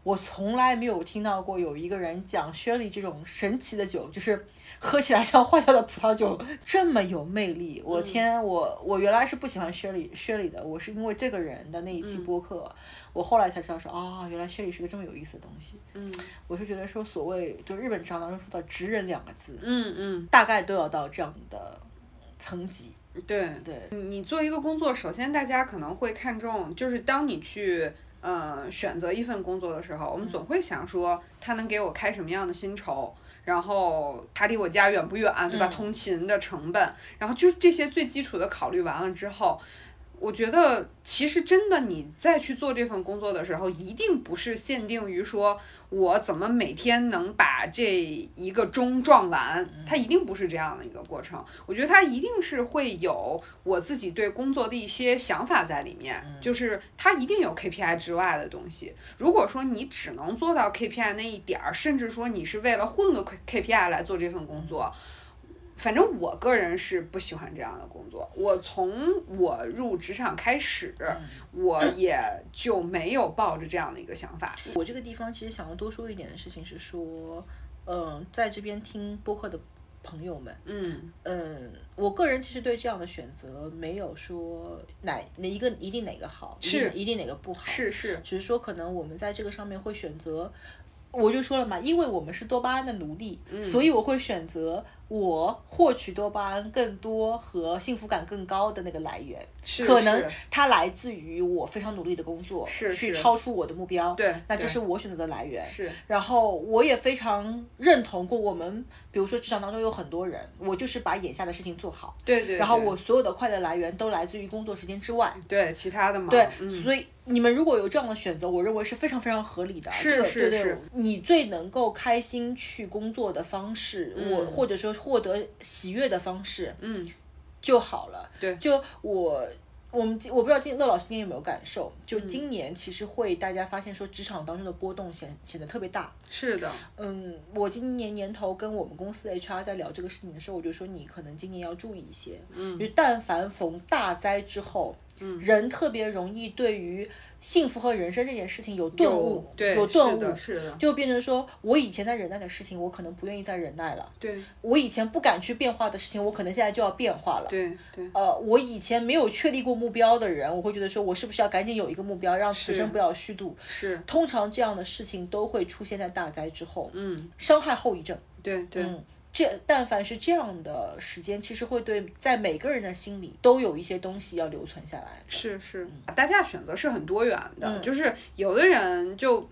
我从来没有听到过有一个人讲雪莉这种神奇的酒，就是喝起来像坏掉的葡萄酒这么有魅力。我天，我我原来是不喜欢雪莉雪莉的，我是因为这个人的那一期播客，我后来才知道说啊，原来雪莉是个这么有意思的东西。嗯，我是觉得说所谓就日本职场当中说的直人两个字，嗯嗯，大概都要到这样的层级。对对，你做一个工作，首先大家可能会看重，就是当你去。呃，选择一份工作的时候，我们总会想说，他能给我开什么样的薪酬，然后他离我家远不远，对吧？通勤的成本，然后就这些最基础的考虑完了之后。我觉得其实真的，你再去做这份工作的时候，一定不是限定于说我怎么每天能把这一个钟撞完，它一定不是这样的一个过程。我觉得它一定是会有我自己对工作的一些想法在里面，就是它一定有 KPI 之外的东西。如果说你只能做到 KPI 那一点儿，甚至说你是为了混个 KPI 来做这份工作。反正我个人是不喜欢这样的工作。我从我入职场开始，我也就没有抱着这样的一个想法。我这个地方其实想要多说一点的事情是说，嗯，在这边听播客的朋友们，嗯嗯，我个人其实对这样的选择没有说哪哪一个一定哪个好，是一定哪个不好，是是，只是说可能我们在这个上面会选择。我就说了嘛，因为我们是多巴胺的奴隶，嗯所以我会选择我获取多巴胺更多和幸福感更高的那个来源。是可能它来自于我非常努力的工作，去超出我的目标。对对那这是我选择的来源。是然后我也非常认同过我们，比如说职场当中有很多人，我就是把眼下的事情做好，对对，对然后我所有的快乐来源都来自于工作时间之外。对其他的嘛，对，嗯所以你们如果有这样的选择，我认为是非常非常合理的。是是是你最能够开心去工作的方式，我或者说获得喜悦的方式，嗯，就好了。对就我。我们今我不知道今乐老师今天有没有感受，就嗯今年其实会大家发现说职场当中的波动显显得特别大，是的，嗯，我今年年头跟我们公司 HR 在聊这个事情的时候，我就说你可能今年要注意一些，嗯，就但凡逢大灾之后，嗯，人特别容易对于幸福和人生这件事情有顿悟，对有顿悟，是的是的就变成说我以前在忍耐的事情，我可能不愿意再忍耐了，对我以前不敢去变化的事情，我可能现在就要变化了，对对呃，我以前没有确立过目标的人，我会觉得说我是不是要赶紧有一个目标，让此生不要虚度。是，通常这样的事情都会出现在大灾之后，嗯，伤害后遗症。对对。嗯，这但凡是这样的时间，其实会对在每个人的心里都有一些东西要留存下来。是是，大家选择是很多元的，嗯就是有的人就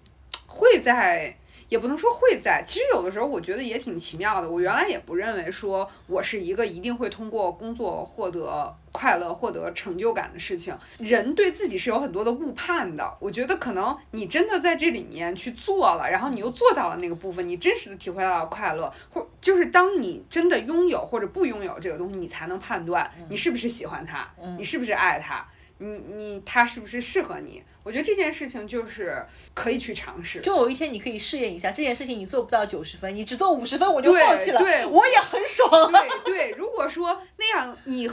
会在。也不能说会在，其实有的时候我觉得也挺奇妙的。我原来也不认为说我是一个一定会通过工作获得快乐、获得成就感的事情。人对自己是有很多的误判的。我觉得可能你真的在这里面去做了，然后你又做到了那个部分，你真实的体会到了快乐，或就是当你真的拥有或者不拥有这个东西，你才能判断你是不是喜欢它，你是不是爱它。你你他是不是适合你？我觉得这件事情就是可以去尝试。就有一天你可以试验一下这件事情，你做不到九十分，你只做五十分，我就放弃了。对我也很爽。对对，如果说那样你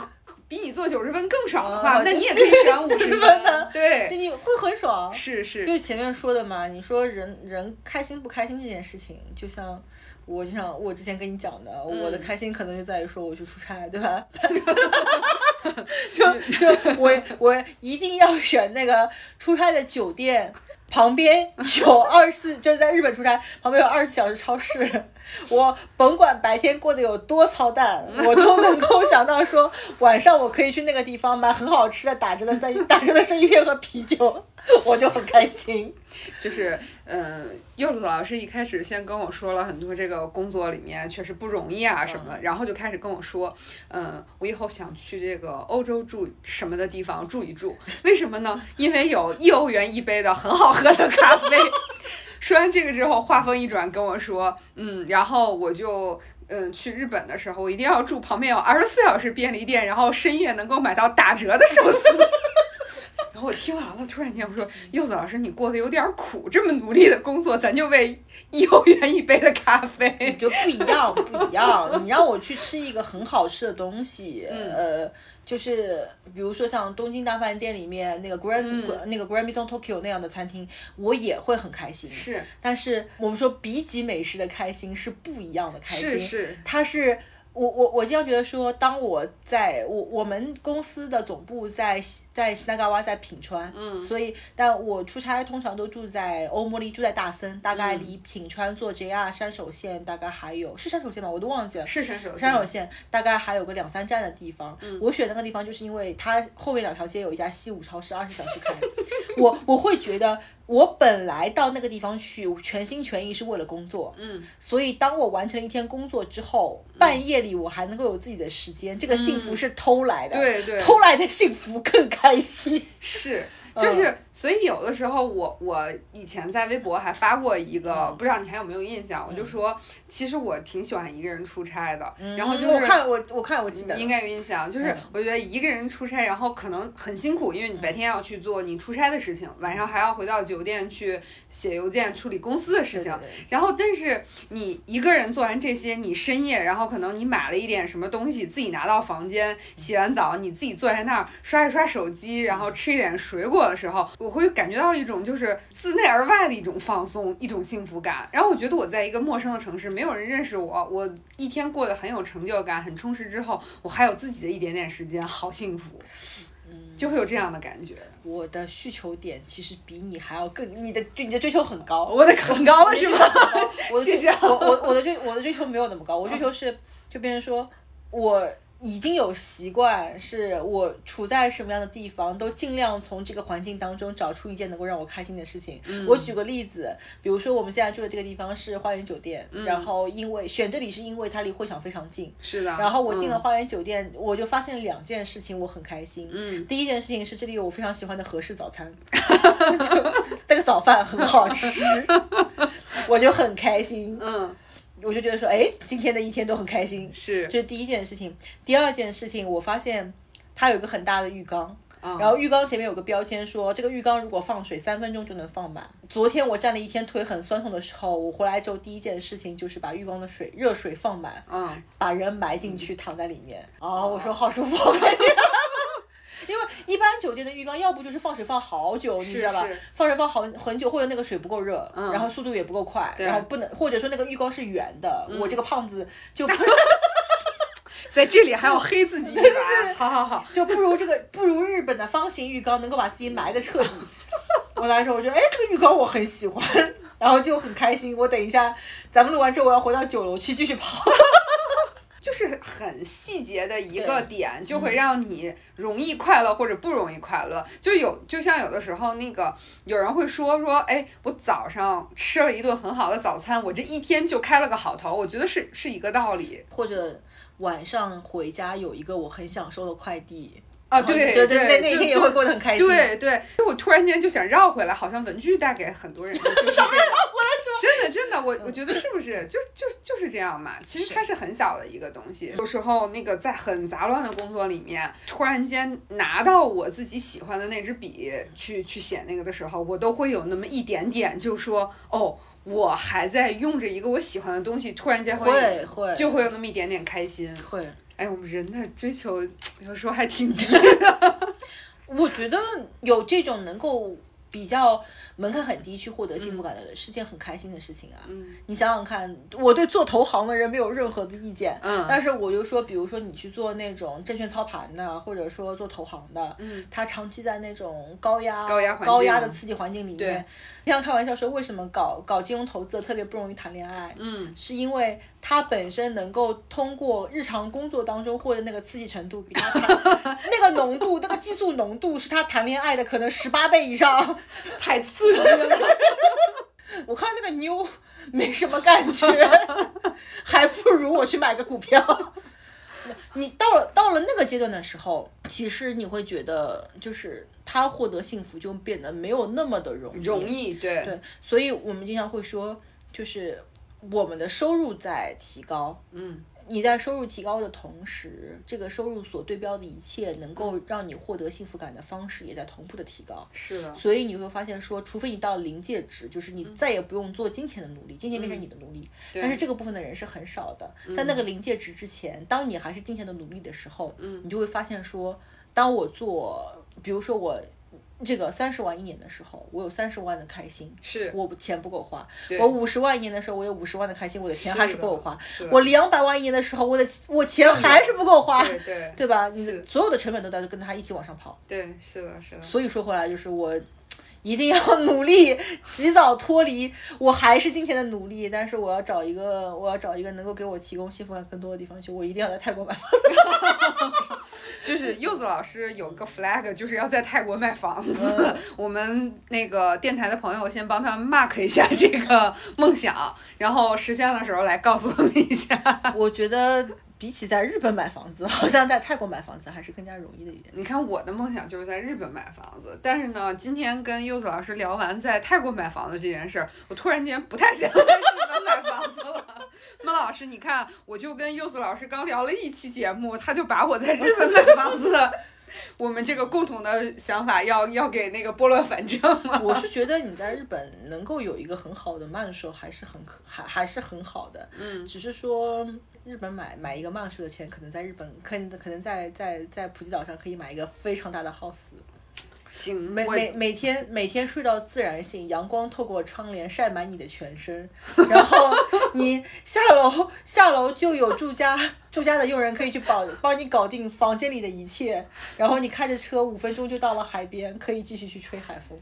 比你做九十分更爽的话，啊那你也可以选 五十90分的就，你会很爽。是是，就前面说的嘛，你说人人开心不开心这件事情，就像我就像我之前跟你讲的，我的开心可能就在于说我去出差，对吧？就 就我我一定要选那个出差的酒店旁边有二十四，就是在日本出差旁边有二十四小时超市，我甭管白天过得有多操蛋，我都能够想到说晚上我可以去那个地方买很好吃的打折的生鱼打折的生鱼片和啤酒，我就很开心。就是嗯，柚子老师一开始先跟我说了很多这个工作里面确实不容易啊什么的，然后就开始跟我说，嗯，我以后想去这个欧洲住什么的地方住一住，为什么呢？因为有一欧元一杯的很好喝的咖啡。说完这个之后，话锋一转跟我说，嗯，然后我就。嗯，去日本的时候，我一定要住旁边有二十四小时便利店，然后深夜能够买到打折的寿司。然后我听完了，突然间我说：“柚子老师，你过得有点苦，这么努力的工作，咱就为一欧元一杯的咖啡。就不一样，不一样。你让我去吃一个很好吃的东西，呃，就是比如说像东京大饭店里面那个 Grand、那个 Grand Maison Tokyo 那样的餐厅，我也会很开心。是，但是我们说比起美食的开心是不一样的开心，是是它是。我我我经常觉得说，当我在我我们公司的总部在西在西那嘎哇在品川，嗯，所以但我出差通常都住在欧莫利，住在大森，大概离品川坐 JR 山手线大概还有是山手线吗？我都忘记了，是山手线山手线大概还有个两三站的地方。我选那个地方就是因为它后面两条街有一家西武超市，二十小时开。我我会觉得我本来到那个地方去全心全意是为了工作，嗯，所以当我完成了一天工作之后，半夜里我还能够有自己的时间，这个幸福是偷来的，对对。偷来的幸福更开心。是，就是，所以有的时候我我以前在微博还发过一个，不知道你还有没有印象？我就说，其实我挺喜欢一个人出差的，然后就是我看我我看我记得应该有印象，就是我觉得一个人出差，然后可能很辛苦，因为你白天要去做你出差的事情，晚上还要回到酒店去写邮件处理公司的事情，然后但是你一个人做完这些，你深夜，然后可能你买了一点什么东西，自己拿到房间，洗完澡，你自己坐在那儿刷一刷手机，然后吃一点水果的时候，我会感觉到一种就是自内而外的一种放松，一种幸福感。然后我觉得我在一个陌生的城市，没有人认识我，我一天过得很有成就感，很充实之后，我还有自己的一点点时间，好幸福。就会有这样的感觉。我的需求点其实比你还要更，你的就你的追求很高，我的很高了 是吗？谢谢我我我的追我的追求没有那么高，我追求是就别人说我。已经有习惯，是我处在什么样的地方，都尽量从这个环境当中找出一件能够让我开心的事情。我举个例子，比如说我们现在住的这个地方是花园酒店，然后因为选这里是因为它离会场非常近，是的。然后我进了花园酒店，我就发现两件事情，我很开心。嗯，第一件事情是这里有我非常喜欢的合适早餐，就那个早饭很好吃，我就很开心。嗯，我就觉得说，哎，今天的一天都很开心。是，这是第一件事情。第二件事情，我发现它有一个很大的浴缸，嗯然后浴缸前面有个标签说，这个浴缸如果放水三分钟就能放满。昨天我站了一天腿很酸痛的时候，我回来之后第一件事情就是把浴缸的水热水放满，嗯，把人埋进去躺在里面。哦，我说好舒服，好开心。一般酒店的浴缸，要不就是放水放好久，你知道吧是？放水放好很久，或者那个水不够热，嗯然后速度也不够快，然后不能，或者说那个浴缸是圆的，我这个胖子就不 在这里还要黑自己一把。好好好，就不如这个不如日本的方形浴缸能够把自己埋的彻底。我来说，我觉得哎，这个浴缸我很喜欢，然后就很开心。我等一下咱们录完之后，我要回到九楼去继续跑。就是很细节的一个点，就会让你容易快乐或者不容易快乐。就有就像有的时候，那个有人会说说，哎，我早上吃了一顿很好的早餐，我这一天就开了个好头。我觉得是是一个道理。或者晚上回家有一个我很享受的快递。啊，对对对，那那天也会过得很开心。对对，就我突然间就想绕回来，好像文具带给很多人的就是这 个。真的真的，我我觉得是不是就就就是这样嘛？其实它是很小的一个东西。有时候那个在很杂乱的工作里面，突然间拿到我自己喜欢的那支笔去去写那个的时候，我都会有那么一点点，就说哦。我还在用着一个我喜欢的东西，突然间会会就会有那么一点点开心。会，哎，我们人的追求 有时候还挺低的。我觉得有这种能够比较门槛很低去获得幸福感的人，是件很开心的事情啊。嗯。你想想看，我对做投行的人没有任何的意见，嗯。但是我就说，比如说你去做那种证券操盘的，或者说做投行的，嗯，他长期在那种高压、高压高压的刺激环境里对面，经常开玩笑说，为什么搞搞金融投资的特别不容易谈恋爱？嗯，是因为他本身能够通过日常工作当中获得那个刺激程度，比他谈 那个浓度、那个激素浓度是他谈恋爱的可能十八倍以上，太刺激了。我看那个妞没什么感觉，还不如我去买个股票。你到了到了那个阶段的时候，其实你会觉得，就是他获得幸福就变得没有那么的容易。容易，对对，所以我们经常会说，就是我们的收入在提高，嗯，你在收入提高的同时，这个收入所对标的一切能够嗯。让你获得幸福感的方式也在同步的提高。是的，所以你会发现说，除非你到了临界值，就是嗯。你再也不用做金钱的努力，金钱变成你的奴隶。但是这个部分的人是很少的，在那个临界值之前，当你还是金钱的努力的时候，嗯。你就会发现说，当我做，比如说我这个三十万一年的时候，我有三十万的开心，是我钱不够花；我五十万一年的时候，我有五十万的开心，我的钱还是是不够花我两百万一年的时候，我的我钱还是不够花，对对对吧？你所有的成本都在跟他一起往上跑。对，是的，是的。所以说回来就是我一定要努力，及早脱离我还是今天的努力，但是我要找一个我要找一个能够给我提供幸福感更多的地方去，我一定要在泰国买房。就是柚子老师有个 flag，就是要在泰国买房子。嗯 我们那个电台的朋友先帮他 mark 一下这个梦想，然后实现的时候来告诉我们一下。我觉得比起在日本买房子，好像在泰国买房子还是更加容易的一点。你看我的梦想就是在日本买房子，但是呢，今天跟柚子老师聊完在泰国买房子这件事儿，我突然间不太想 在日本买房子了。孟老师，你看，我就跟柚子老师刚聊了一期节目，他就把我在日本买房子。我们这个共同的想法要要给那个拨乱反正了。我是觉得你在日本能够有一个很好的慢手，还是很可还还是很好的。嗯，只是说日本买买一个慢手的钱，可能在日本可能可能在在在普吉岛上可以买一个非常大的 house。行，每每每天每天睡到自然醒，阳光透过窗帘晒满你的全身，然后你下楼下楼就有住家 住家的佣人可以去帮帮你搞定房间里的一切，然后你开着车五分钟就到了海边，可以继续去吹海风。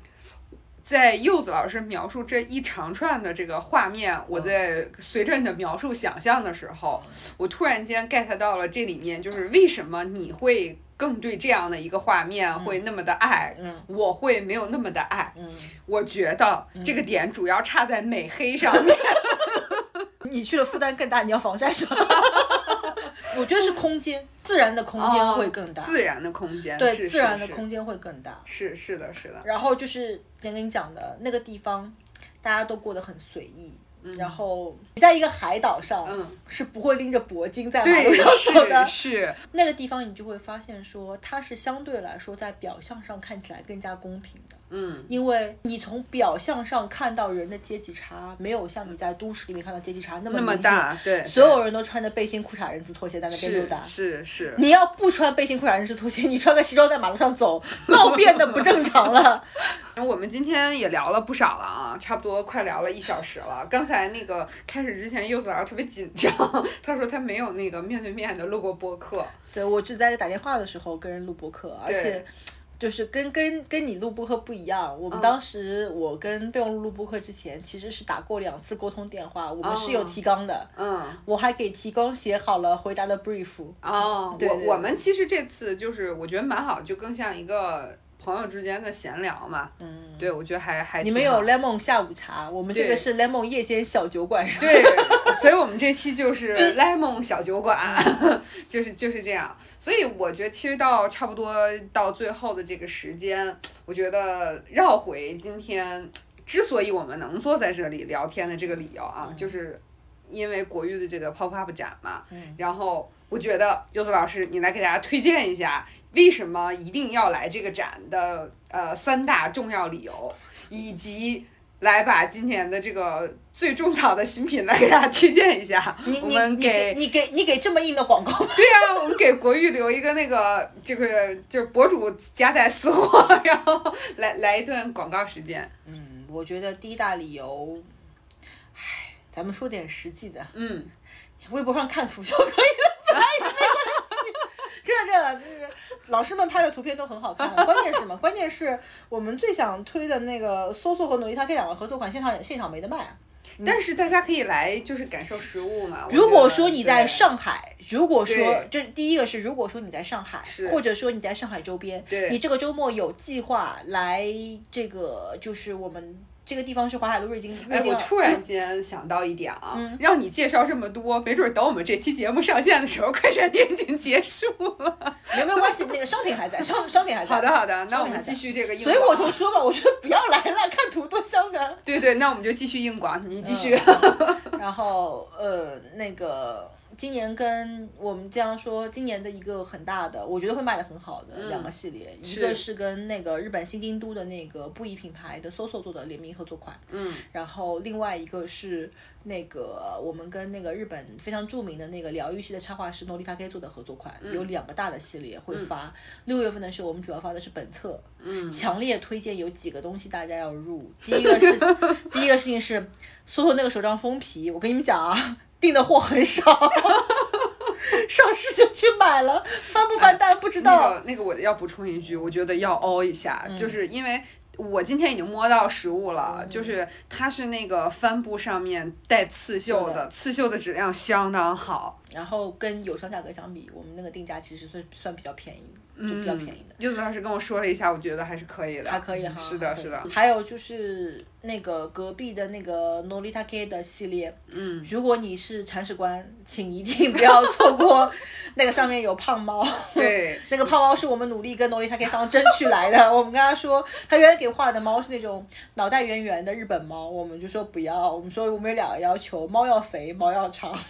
在柚子老师描述这一长串的这个画面，我在随着你的描述想象的时候，我突然间 get 到了这里面就是为什么你会更对这样的一个画面会那么的爱，嗯我会没有那么的爱。嗯，我觉得这个点主要差在美黑上面。你去了负担更大，你要防晒是吧？我觉得是空间，自然的空间会更大。哦自然的空间，对，是自然的空间会更大。是是的，是的，然后就是之前跟你讲的那个地方，大家都过得很随意。然后你在一个海岛上，嗯是不会拎着铂金在马，路上走的。是是，那个地方你就会发现说，它是相对来说在表象上看起来更加公平的。嗯，因为你从表象上看到人的阶级差，没有像你在都市里面看到阶级差那么那么大，对，所有人都穿着背心、裤衩、人字拖鞋在那边溜是达。是是，你要不穿背心、裤衩、人字拖鞋，你穿个西装在马路上走，都变得不正常了。我们今天也聊了不少了啊，差不多快聊了一小时了。刚才那个开始之前，柚子老师特别紧张，他说他没有那个面对面的录过播客。对我只在打电话的时候跟人录播客，而且就是跟跟跟你录播客不一样。我们嗯当时我跟备用录录播客之前，其实是打过两次沟通电话，我们是有哦提纲的，嗯，我还给提纲写好了回答的 brief。哦，对对我我们其实这次就是我觉得蛮好，就更像一个朋友之间的闲聊嘛。嗯，对，我觉得还还你们有 lemon 下午茶，我们这个是 lemon 夜间小酒馆。对，所以我们这期就是 lemon 小酒馆，就是就是这样。所以我觉得其实到差不多到最后的这个时间，我觉得绕回今天，之所以我们能坐在这里聊天的这个理由啊，就是因为国誉的这个 pop up 展嘛。然后我觉得柚子老师，你来给大家推荐一下，为什么一定要来这个展的呃三大重要理由，以及。来把今年的这个最种草的新品来给大家推荐一下。你你你们给给你给你给这么硬的广告，对呀、我们给国誉留一个那个这个就是博主夹带私货，然后来来一段广告时间。嗯，我觉得第一大理由，唉，咱们说点实际的，嗯，微博上看图就可以。老师们拍的图片都很好看。关键是什么？关键是我们最想推的那个 SOSO 和努丽塔 K 两个合作款，现场现场没得卖。但是大家可以来就是感受实物嘛。如果说你在上海，如果说对这第一个是，如果说你在上海是，或者说你在上海周边，对你这个周末有计划来这个，就是我们这个地方是淮海路瑞金瑞哎。我突然间想到一点啊，让你介绍这么多，没准儿等我们这期节目上线的时候，快闪店已经结束了。没有没有关系，那个商品还在，商商品还在。好的，好的，那我们继续这个硬所以我广就说嘛，我说不要来了，看图多香的。对对，那我们就继续硬广，你继续。然后呃，那个今年跟我们这样说，今年的一个很大的，我觉得会卖的很好的两个系列，一个是。跟那个日本新京都的那个布艺品牌的 SOSO 做的联名合作款，嗯，然后另外一个是那个我们跟那个日本非常著名的那个疗愈系的插画师 Norita K 做的合作款，有两个大的系列会发。六、月份的时候，我们主要发的是本册，嗯，强烈推荐有几个东西大家要入。第一个是，第一个事情是 SOSO 那个手账封皮，我跟你们讲啊，订的货很少。上市就去买了，翻不翻单不知道。那个那个，我要补充一句，我觉得要凹一下，就是因为。我今天已经摸到实物了，就是它是那个帆布上面带刺绣的，的刺绣的质量相当好，然后跟友商价格相比，我们那个定价其实算算比较便宜，就比较便宜的。柚子老师跟我说了一下，我觉得还是可以的，还可以哈，是的，是的，还有就是那个隔壁的那个 Norita K 的系列，嗯，如果你是铲屎官，请一定不要错过 那个上面有胖猫。对，那个胖猫是我们努力跟 Norita K 桑争取来的。我们跟他说，他原来给画的猫是那种脑袋圆圆的日本猫，我们就说不要。我们说我们有两个要求，猫要肥，毛要长。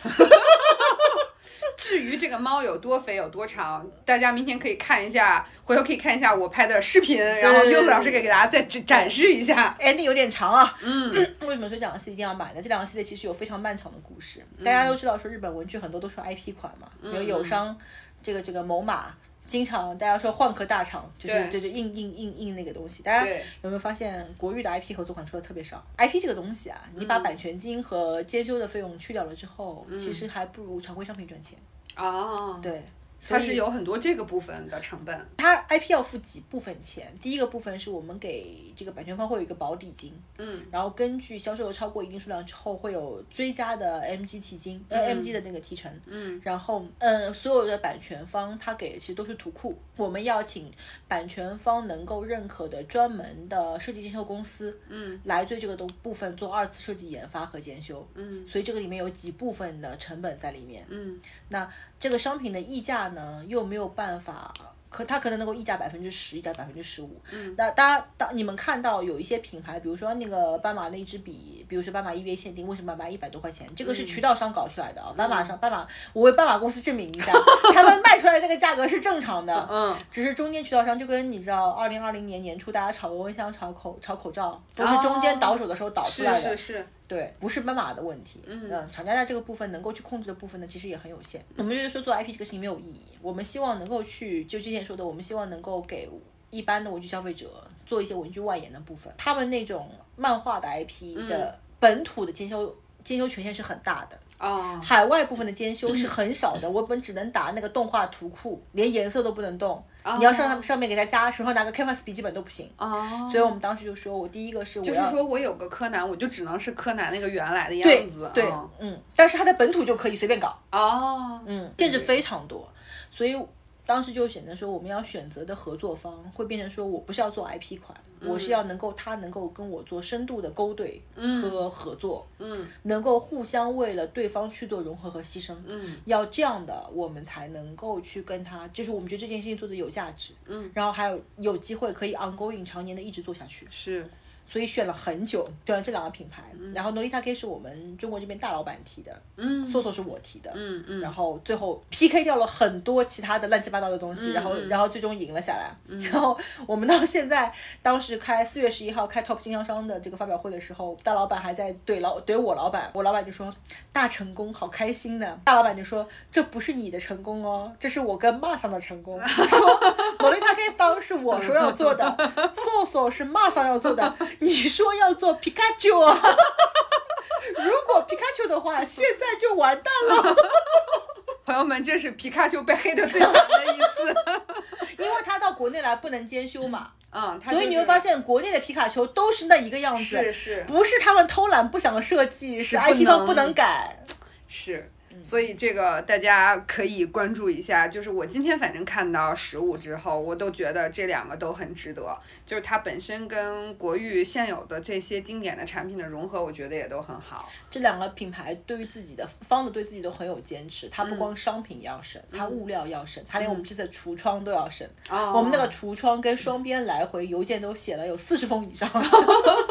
至于这个猫有多肥有多长，大家明天可以看一下，回头可以看一下我拍的视频，然后柚子老师给给大家再展展示一下。ending 有点长啊。嗯，为什么说这两个系列一定要买呢？这两个系列其实有非常漫长的故事。大家都知道说日本文具很多都是 IP 款嘛，比如友商这个这个某马。经常大家说换壳大厂，就是就是印印印印那个东西，大家有没有发现国誉的 IP 合作款出的特别少？IP 这个东西啊，你把版权金和监修的费用去掉了之后，其实还不如常规商品赚钱。哦，对，它是有很多这个部分的成本。它 IP 要付几部分钱，第一个部分是我们给这个版权方会有一个保底金，嗯，然后根据销售额超过一定数量之后，会有追加的 MG 提金，呃、MG 的那个提成，嗯，然后嗯，所有的版权方他给的其实都是图库，我们要请版权方能够认可的专门的设计监修公司，嗯，来对这个东部分做二次设计研发和监修，嗯，所以这个里面有几部分的成本在里面，嗯，那这个商品的溢价呢，又没有办法。可它可能能够溢价百分之十，溢价百分之十五。嗯，那大家当你们看到有一些品牌，比如说那个斑马那支笔，比如说斑马 EVA 限定，为什么卖一百多块钱？这个是渠道商搞出来的啊。斑马上，斑马，我为斑马公司证明一下，他们卖出来的那个价格是正常的。嗯，只是中间渠道商就跟你知道，二零二零年年初大家炒个蚊香、炒口炒口罩，都是中间倒手的时候倒出来的。是是是，对，不是斑马的问题。嗯，厂家在这个部分能够去控制的部分呢，其实也很有限。我们就是说做 IP 这个事情没有意义，我们希望能够去，就之前说的，我们希望能够给一般的文具消费者做一些文具外延的部分。他们那种漫画的 IP 的本土的兼修兼修权限是很大的。哦，海外部分的兼修是很少的，我本只能打那个动画图库，连颜色都不能动。你要上上面给他加，手上拿个 Canvas 笔记本都不行。哦，所以我们当时就说，我第一个是我就是说我有个柯南，我就只能是柯南那个原来的样子。对哦，嗯，但是他在本土就可以随便搞，哦，嗯，限制非常多，所以当时就选择说，我们要选择的合作方会变成说，我不是要做 IP 款，我是要能够他能够跟我做深度的勾兑和合作，嗯能够互相为了对方去做融合和牺牲，嗯，要这样的，我们才能够去跟他，就是我们觉得这件事情做的有价值，嗯，然后还有有机会可以 ongoing 常年的一直做下去，是，所以选了很久，选了这两个品牌。然后 Nolita K 是我们中国这边大老板提的，嗯搜索是我提的，嗯嗯，然后最后 PK 掉了很多其他的乱七八糟的东西，然后然后最终赢了下来。然后我们到现在，当时开四月十一号开 Top 经销商的这个发表会的时候，大老板还在怼老怼我老板，我老板就说大成功，好开心呢。大老板就说这不是你的成功哦，这是我跟 m a 桑的成功。说 Nolita K 桑是我说要做的，Soso 是 m a 桑要做的，你说要做皮卡丘啊？如果皮卡丘的话，现在就完蛋了。朋友们，这是皮卡丘被黑的最惨的一次。因为他到国内来不能兼修嘛，嗯，它所以你会发现国内的皮卡丘都是那一个样子，是是不是他们偷懒不想设计，是 IP 方不能改。是。嗯所以这个大家可以关注一下，就是我今天反正看到实物之后，我都觉得这两个都很值得，就是它本身跟国誉现有的这些经典的产品的融合，我觉得也都很好。这两个品牌对于自己的方的对自己都很有坚持，它不光商品要省，它物料要省，它连我们这次的橱窗都要省。哦我们那个橱窗跟双边来回邮件都写了有四十封以上，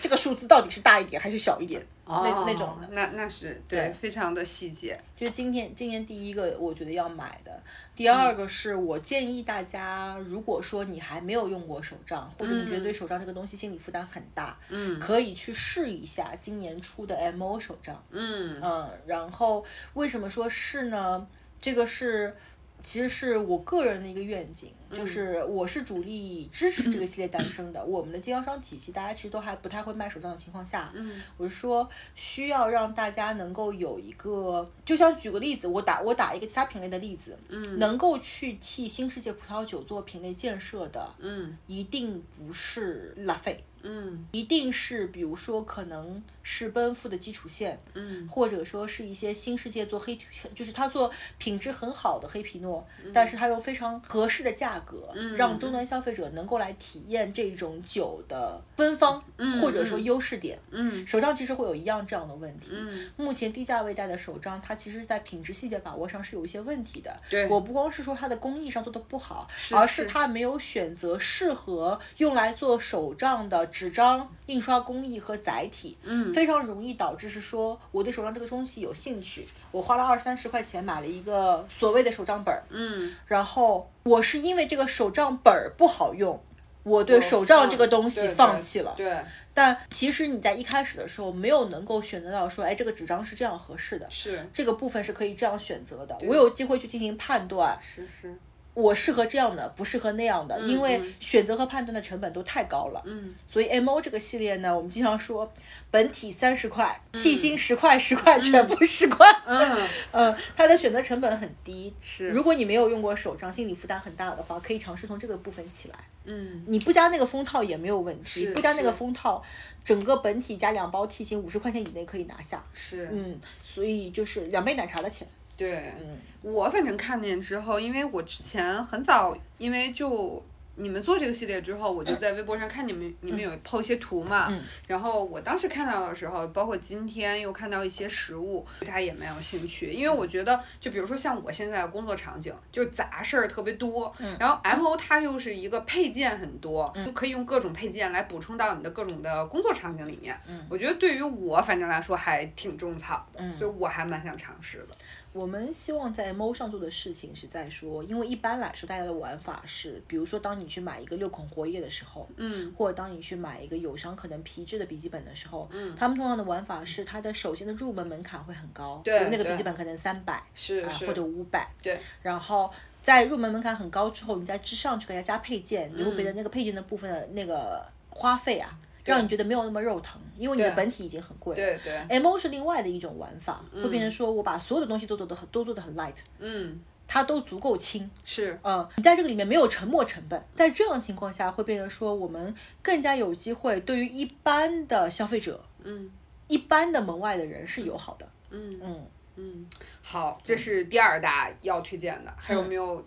这个数字到底是大一点还是小一点？那那种的。那那是对，非常的细节。就是今天今年第一个我觉得要买的，第二个是我建议大家，如果说你还没有用过手账，或者你觉得对手账这个东西心理负担很大，嗯可以去试一下今年出的 MO 手账。嗯嗯，然后为什么说是呢？这个是。其实是我个人的一个愿景，就是我是主力支持这个系列诞生的。我们的经销商体系，大家其实都还不太会卖手账的情况下，我是说需要让大家能够有一个，就像举个例子，我打我打一个其他品类的例子，能够去替新世界葡萄酒做品类建设的，嗯一定不是拉菲。嗯。一定是，比如说可能是奔赴的基础线，嗯。或者说是一些新世界做黑，就是他做品质很好的黑皮诺，嗯。但是他用非常合适的价格，让终端消费者能够来体验这种酒的芬芳，或者说优势点。嗯。手账其实会有一样这样的问题。嗯。目前低价位带的手账，它其实在品质细节把握上是有一些问题的。对。我不光是说它的工艺上做的不好，是而是是。它没有选择适合用来做手账的纸张、印刷工艺和载体。嗯非常容易导致是说我对手账这个东西有兴趣，我花了二三十块钱买了一个所谓的手账本儿，嗯，然后我是因为这个手账本儿不好用。我对手账这个东西放弃了，对，但其实你在一开始的时候没有能够选择到说，哎，这个纸张是这样合适的，是这个部分是可以这样选择的。我有机会去进行判断，是是，我适合这样的，不适合那样的，因为选择和判断的成本都太高了。嗯，所以 M O 这个系列呢，我们经常说本体三十块，T 芯十块，十块全部十块。嗯，嗯，它的选择成本很低。是如果你没有用过手账，心理负担很大的话，可以尝试从这个部分起来。嗯，你不加那个封套也没有问题，不加那个封套，整个本体加两包 T 芯，五十块钱以内可以拿下。是，嗯，所以就是两杯奶茶的钱。对，嗯。我反正看见之后，因为我之前很早，因为就你们做这个系列之后，我就在微博上看你们你们有 PO 一些图嘛，嗯。然后我当时看到的时候，包括今天又看到一些实物，对它也蛮有兴趣，因为我觉得，就比如说像我现在的工作场景，就是杂事儿特别多，嗯。然后 M O 它又是一个配件很多，就可以用各种配件来补充到你的各种的工作场景里面。嗯。我觉得对于我反正来说还挺种草的，嗯。所以我还蛮想尝试的。我们希望在 MO 上做的事情是在说，因为一般来说大家的玩法是，比如说当你去买一个六孔活页的时候，嗯，或者当你去买一个友商可能皮质的笔记本的时候，嗯。他们通常的玩法是它的首先的入门门槛会很高，对那个笔记本可能三百，是是。啊或者五百，对，然后在入门门槛很高之后，你在之上去给它加配件，你会嗯觉得那个配件的部分的那个花费啊，让你觉得没有那么肉疼，因为你的本体已经很贵了。对对，M O 是另外的一种玩法，会变成说我把所有的东西都做得很都做得很 light，嗯，它都足够轻。是，嗯，你在这个里面没有沉没成本，在这样情况下会变成说我们更加有机会对于一般的消费者，嗯。一般的门外的人是友好的。嗯嗯，嗯，好，这是第二大要推荐的，还有没有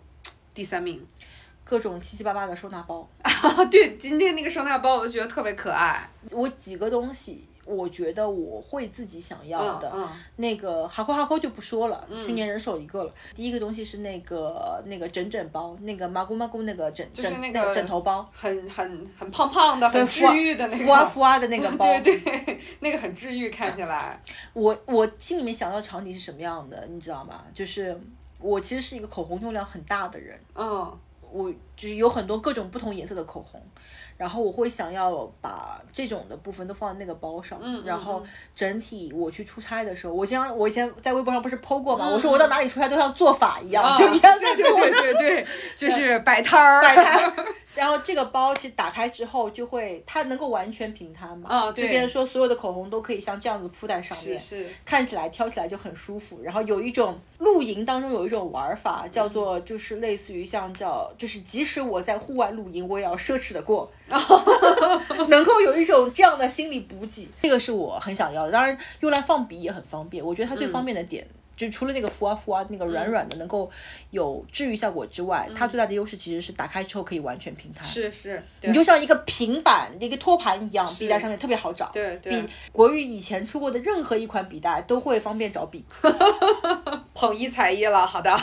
第三名？各种七七八八的收纳包，啊，对，今天那个收纳包我就觉得特别可爱。我几个东西。我觉得我会自己想要的，嗯那个哈扣哈扣就不说了，去年人手一个了。第一个东西是那个那个枕枕包，那个麻姑麻姑那个枕枕枕头包，很很很胖胖的，很治愈的那个，敷啊敷啊的那个 包。对对，那个很治愈，看起来。我我心里面想到的场景是什么样的，你知道吗？就是我其实是一个口红用量很大的人，嗯我就是有很多各种不同颜色的口红，然后我会想要把这种的部分都放在那个包上，嗯嗯然后嗯。整体我去出差的时候，我经常我以前在微博上不是 PO 过嘛，嗯我说我到哪里出差都像做法一样，啊就一样在对做对对对，就是摆摊儿，摆摊儿。然后这个包其实打开之后就会，它能够完全平摊嘛，啊对就变成说所有的口红都可以像这样子铺在上面，是。是，看起来挑起来就很舒服。然后有一种露营当中有一种玩法，叫做就是类似于像叫就是即使我在户外露营，我也要奢侈的过，能够有一种这样的心理补给，这个是我很想要的。当然用来放笔也很方便，我觉得它最方便的点。就除了那个敷啊敷啊那个软软的能够有治愈效果之外，它最大的优势其实是打开之后可以完全平摊，是是，你就像一个平板、一个托盘一样，笔在上面特别好找。对对比国语以前出过的任何一款笔袋都会方便找笔。捧一踩一了，好的。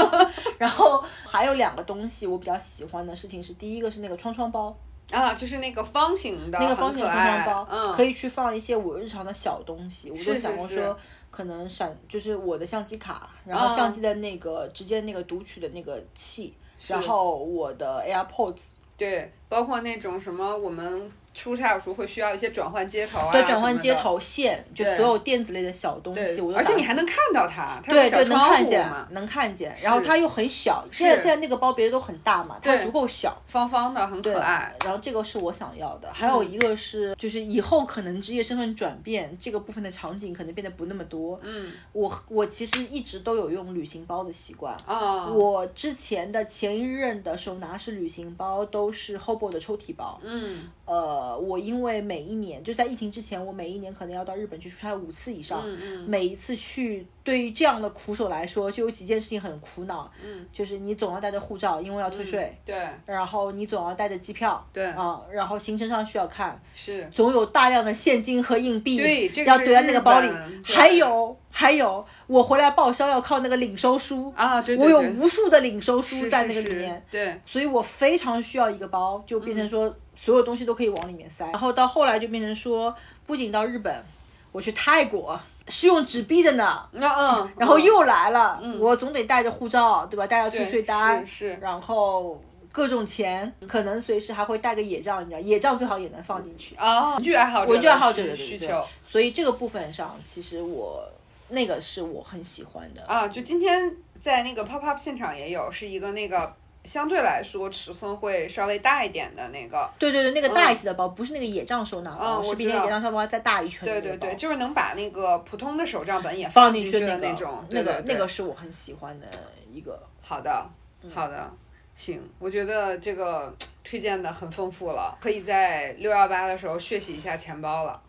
然后还有两个东西我比较喜欢的事情是，第一个是那个窗窗包，啊，就是那个方形的，那个方形的很可爱窗窗包，嗯，可以去放一些我日常的小东西。我是就想过说，可能闪就是我的相机卡，然后嗯相机的那个直接那个读取的那个器，然后我的 AirPods。对，包括那种什么我们出差有时候会需要一些转换接头啊，对，转换接。头线，就所有电子类的小东西，而且你还能看到它，它对对，能看见户嘛，，能看见。然后它又很小，现在现在那个包别的都很大嘛，它足够小。方方的，很可爱。然后这个是我想要的，还有一个是，就是以后可能职业身份转变，这个部分的场景可能变得不那么多。嗯我我其实一直都有用旅行包的习惯。啊，我之前的前一任的手拿式旅行包都是 Hobo 的抽屉包。嗯呃，我因为每一年就在疫情之前，我每一年可能要到日本去出差五次以上，嗯嗯。每一次去对于这样的苦手来说，就有几件事情很苦恼，嗯，就是你总要带着护照，因为要退税，对。然后你总要带着机票，对。啊，然后行程上需要看，是，总有大量的现金和硬币对这个要堆在那个包里还有还有，我回来报销要靠那个领收书啊对对我有无数的领收书在那个是是里面，对，所以我非常需要一个包，就变成说所有东西都可以往里面塞。然后到后来就变成说，不仅到日本，我去泰国是用纸币的呢，嗯嗯，然后又来了，我总得带着护照，对吧？带着退税单，是是然后各种钱，可能随时还会带个野账，你知道，野账最好也能放进去。啊，文具爱好者，文具爱好者的需求所以这个部分上，其实我那个是我很喜欢的。啊，就今天在那个 pop up 现场也有，是一个那个相对来说尺寸会稍微大一点的那个。对对对，那个大一些的包，不是那个野帐收纳包，嗯是比那个野帐收纳包再大一圈的那个。对对对，就是能把那个普通的手账本也放进进去的那种。那个那个是我很喜欢的一个。好的，好的，行，我觉得这个推荐的很丰富了，可以在六幺八的时候血洗一下钱包了。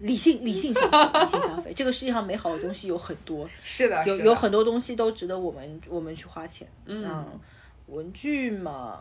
理性理性消费，理性消费。这个世界上美好的东西有很多，是的，有的有很多东西都值得我们我们去花钱。嗯，文具嘛，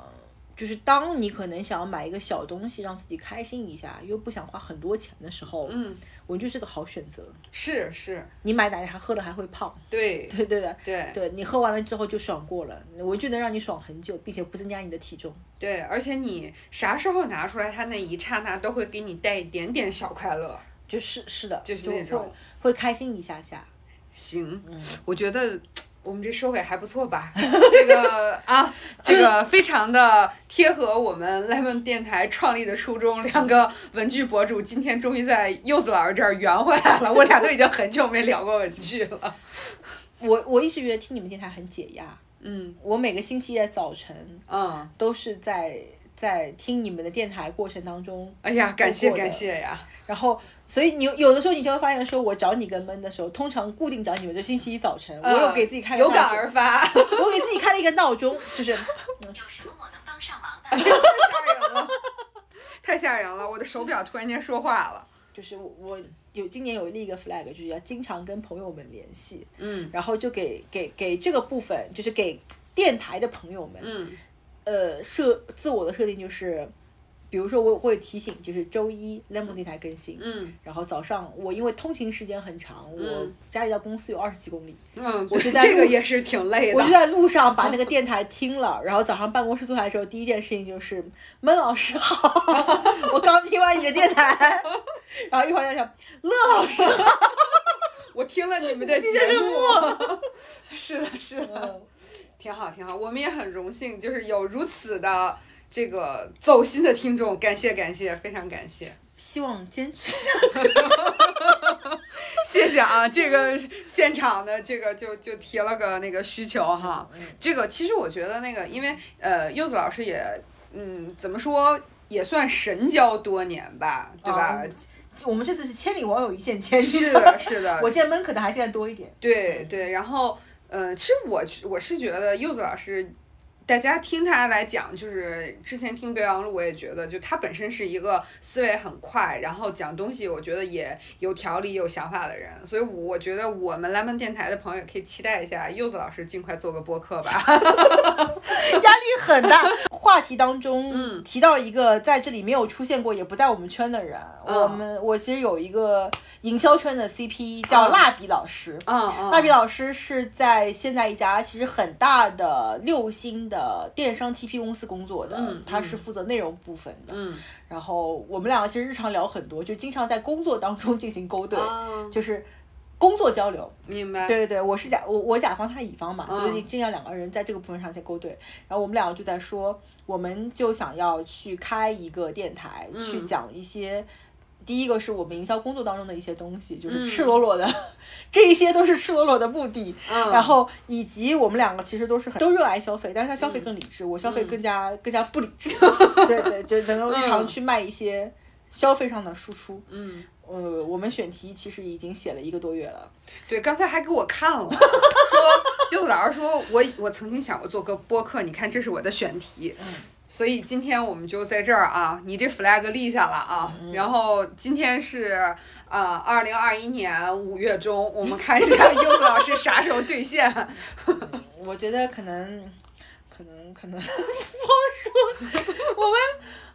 就是当你可能想要买一个小东西让自己开心一下，又不想花很多钱的时候，嗯，文具是个好选择。是是，你买奶茶喝了还会胖，对对对的。对对你喝完了之后就爽过了，文具能让你爽很久，并且不增加你的体重。对，而且你啥时候拿出来，它那一刹那都会给你带一点点小快乐。就是是的，就是那种会会开心一下下。行，嗯我觉得我们这收尾还不错吧？这个 啊，这个非常的贴合我们 Lemon 电台创立的初衷。两个文具博主今天终于在柚子老师这儿圆回来了，我俩都已经很久没聊过文具了。我我一直觉得听你们电台很解压，嗯我每个星期的早晨嗯，都是在在听你们的电台过程当中，哎呀，感谢感谢呀！然后所以你有有的时候你就会发现说，我找你跟闷的时候，通常固定找你们就星期一早晨，我有给自己开有感而发，我给自己开了一个闹钟，就是 有什么我能帮上忙的？太吓人了，太吓人了！我的手表突然间说话了。就是我我有今年有立一个 flag，就是要经常跟朋友们联系，嗯然后就给给给这个部分，就是给电台的朋友们，嗯呃设自我的设定就是，比如说我会提醒，就是周一 lemon 电台更新，嗯。然后早上我因为通勤时间很长，我嗯。家里到公司有二十几公里，嗯，我就在这个也是挺累的。我就。在路上把那个电台听了，然后早上办公室坐下来之后，第一件事情就是闷老师好，我刚听完你的电台，然后一会儿在想乐老师好，我听了你们的节目，是的，是的，嗯。挺好，挺好。我们也很荣幸，就是有如此的这个走心的听众，感谢感谢，非常感谢，希望坚持下去 谢谢啊！这个现场的这个就就提了个那个需求哈，这个其实我觉得那个，因为呃，柚子老师也嗯，怎么说也算神交多年吧，对吧？嗯我们这次是千里网友一线牵，是的，是的，我见闷可能还现在多一点。对对，然后呃，其实我我是觉得柚子老师，大家听他来讲，就是之前听备忘录，我也觉得，就他本身是一个思维很快，然后讲东西，我觉得也有条理、有想法的人，所以我觉得我们 Lemon 电台的朋友可以期待一下柚子老师尽快做个播客吧。压力很大。话题当中，嗯提到一个在这里没有出现过，也不在我们圈的人，嗯我们我其实有一个营销圈的 CP 叫嗯蜡笔老师。嗯嗯，蜡笔老师是在现在一家其实很大的六星的电商 TP 公司工作的，嗯他是负责内容部分的。嗯然后我们两个其实日常聊很多，就经常在工作当中进行勾兑，啊，就是工作交流。明白。对对对，我是甲我我甲方他乙方嘛，嗯所以经常两个人在这个部分上在勾兑。然后我们两个就在说，我们就想要去开一个电台，嗯去讲一些。第一个是我们营销工作当中的一些东西，就是嗯赤裸裸的，这一些都是赤裸裸的目的。嗯，然后以及我们两个其实都是很都热爱消费，但是他消嗯费更理智，我消费更加更加不理智。对对，就能够日常去卖一些消费上的输出。嗯，呃，我们选题其实已经写了一个多月了。对，刚才还给我看了，说柚子老师说我我曾经想过做个播客，你看这是我的选题。所以今天我们就在这儿啊，你这 flag 立下了啊。然后今天是呃二零二一年五月中，我们看一下柚子老师啥时候兑现。我觉得可能，可能可能不好说。我们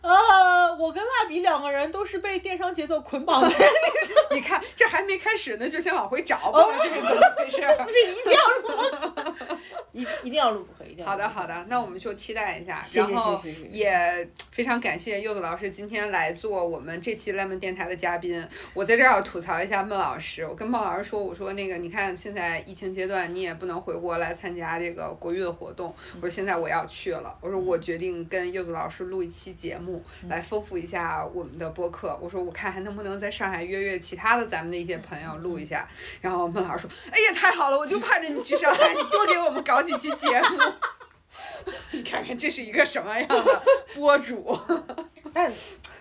呃，我跟蜡笔两个人都是被电商节奏捆绑的人，你看这还没开始呢，就先往回找，不知道这是怎么回事。不是 一定要录，一一定要录，不可以，一定要录好的，好的，那我们就期待一下，然后谢谢谢谢也非常感谢柚子老师今天来做我们这期 Lemon 电台的嘉宾。我在这儿要吐槽一下孟老师，我跟孟老师说，我说那个你看现在疫情阶段，你也不能回国来参加这个国运活动，我说现在我要去了，我说我决定跟柚子老师录一期节目，来丰富一下我们的播客。我说我看还能不能在上海约约其他的咱们的一些朋友录一下。然后孟老师说，哎呀太好了，我就盼着你去上海，你多给我们搞几期节目。你看看这是一个什么样的 播主。但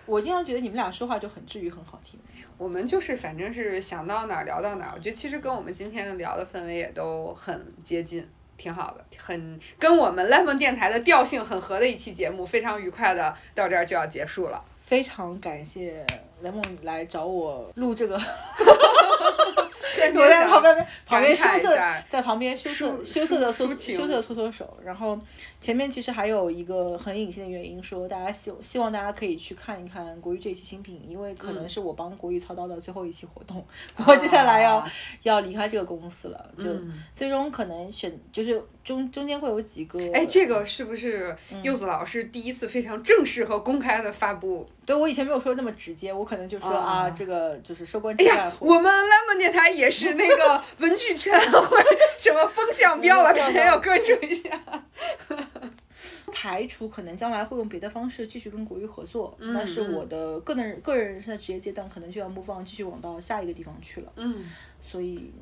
我经常觉得你们俩说话就很治愈，很好听。我们就是反正是想到哪儿聊到哪儿，我觉得其实跟我们今天聊的氛围也都很接近，挺好的，很跟我们 Lemon 电台的调性很合的一期节目，非常愉快的到这儿就要结束了。非常感谢雷梦来找我录这个，我在旁边旁边羞涩，在旁边羞涩羞涩的抒羞涩的搓搓手。然后前面其实还有一个很隐性的原因，说大家希希望大家可以去看一看国语这一期新品，因为可能是我帮国语操刀的最后一期活动，我接下来要要离开这个公司了，就最终可能选就是中中间会有几个。哎，这个是不是柚子老师第一次非常正式和公开的发布？对我以前没有说那么直接，我可能就说啊，这个就是收官。哎呀，我们 Lemon 电台也是那个 文具圈会什么风向标了，大家要关注一下。排除可能将来会用别的方式继续跟国语合作，但是我的个人个人人生的职业阶段可能就要 move on，继续往到下一个地方去了。嗯，所以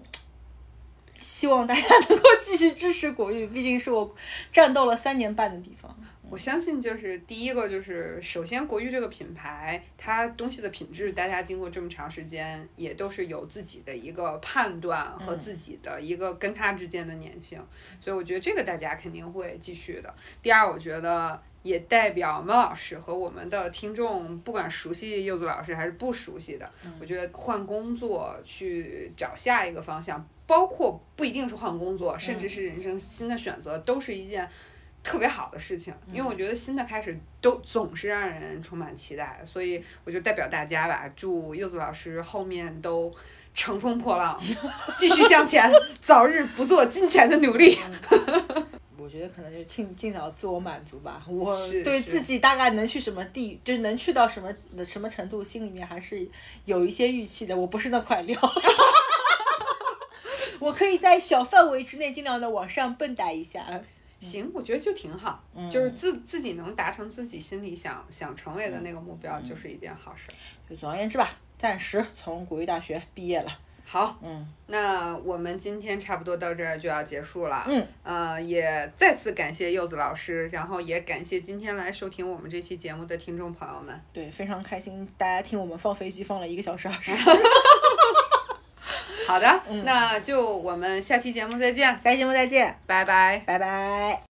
希望大家能够继续支持国语，毕竟是我战斗了三年半的地方。我相信，就是第一个，就是首先国誉这个品牌，它东西的品质，大家经过这么长时间，也都是有自己的一个判断和自己的一个跟它之间的粘性，所以我觉得这个大家肯定会继续的。第二，我觉得也代表孟老师和我们的听众，不管熟悉柚子老师还是不熟悉的，我觉得换工作去找下一个方向，包括不一定是换工作，甚至是人生新的选择，都是一件。特别好的事情，因为我觉得新的开始都总是让人充满期待，所以我就代表大家吧，祝柚子老师后面都乘风破浪，继续向前，早日不做金钱的努力。我觉得可能就尽尽早自我满足吧，我对自己大概能去什么地，就是能去到什么什么程度，心里面还是有一些预期的。我不是那块料，我可以在小范围之内尽量的往上蹦跶一下。行，我觉得就挺好，就是自自己能达成自己心里想想成为的那个目标，就是一件好事。就总而言之吧，暂时从国语大学毕业了。好，嗯，那我们今天差不多到这儿就要结束了。嗯，呃，也再次感谢柚子老师，然后也感谢今天来收听我们这期节目的听众朋友们。对，非常开心，大家听我们放飞机放了一个小时二十。好的，那就我们下期节目再见，下期节目再见，拜拜，拜拜。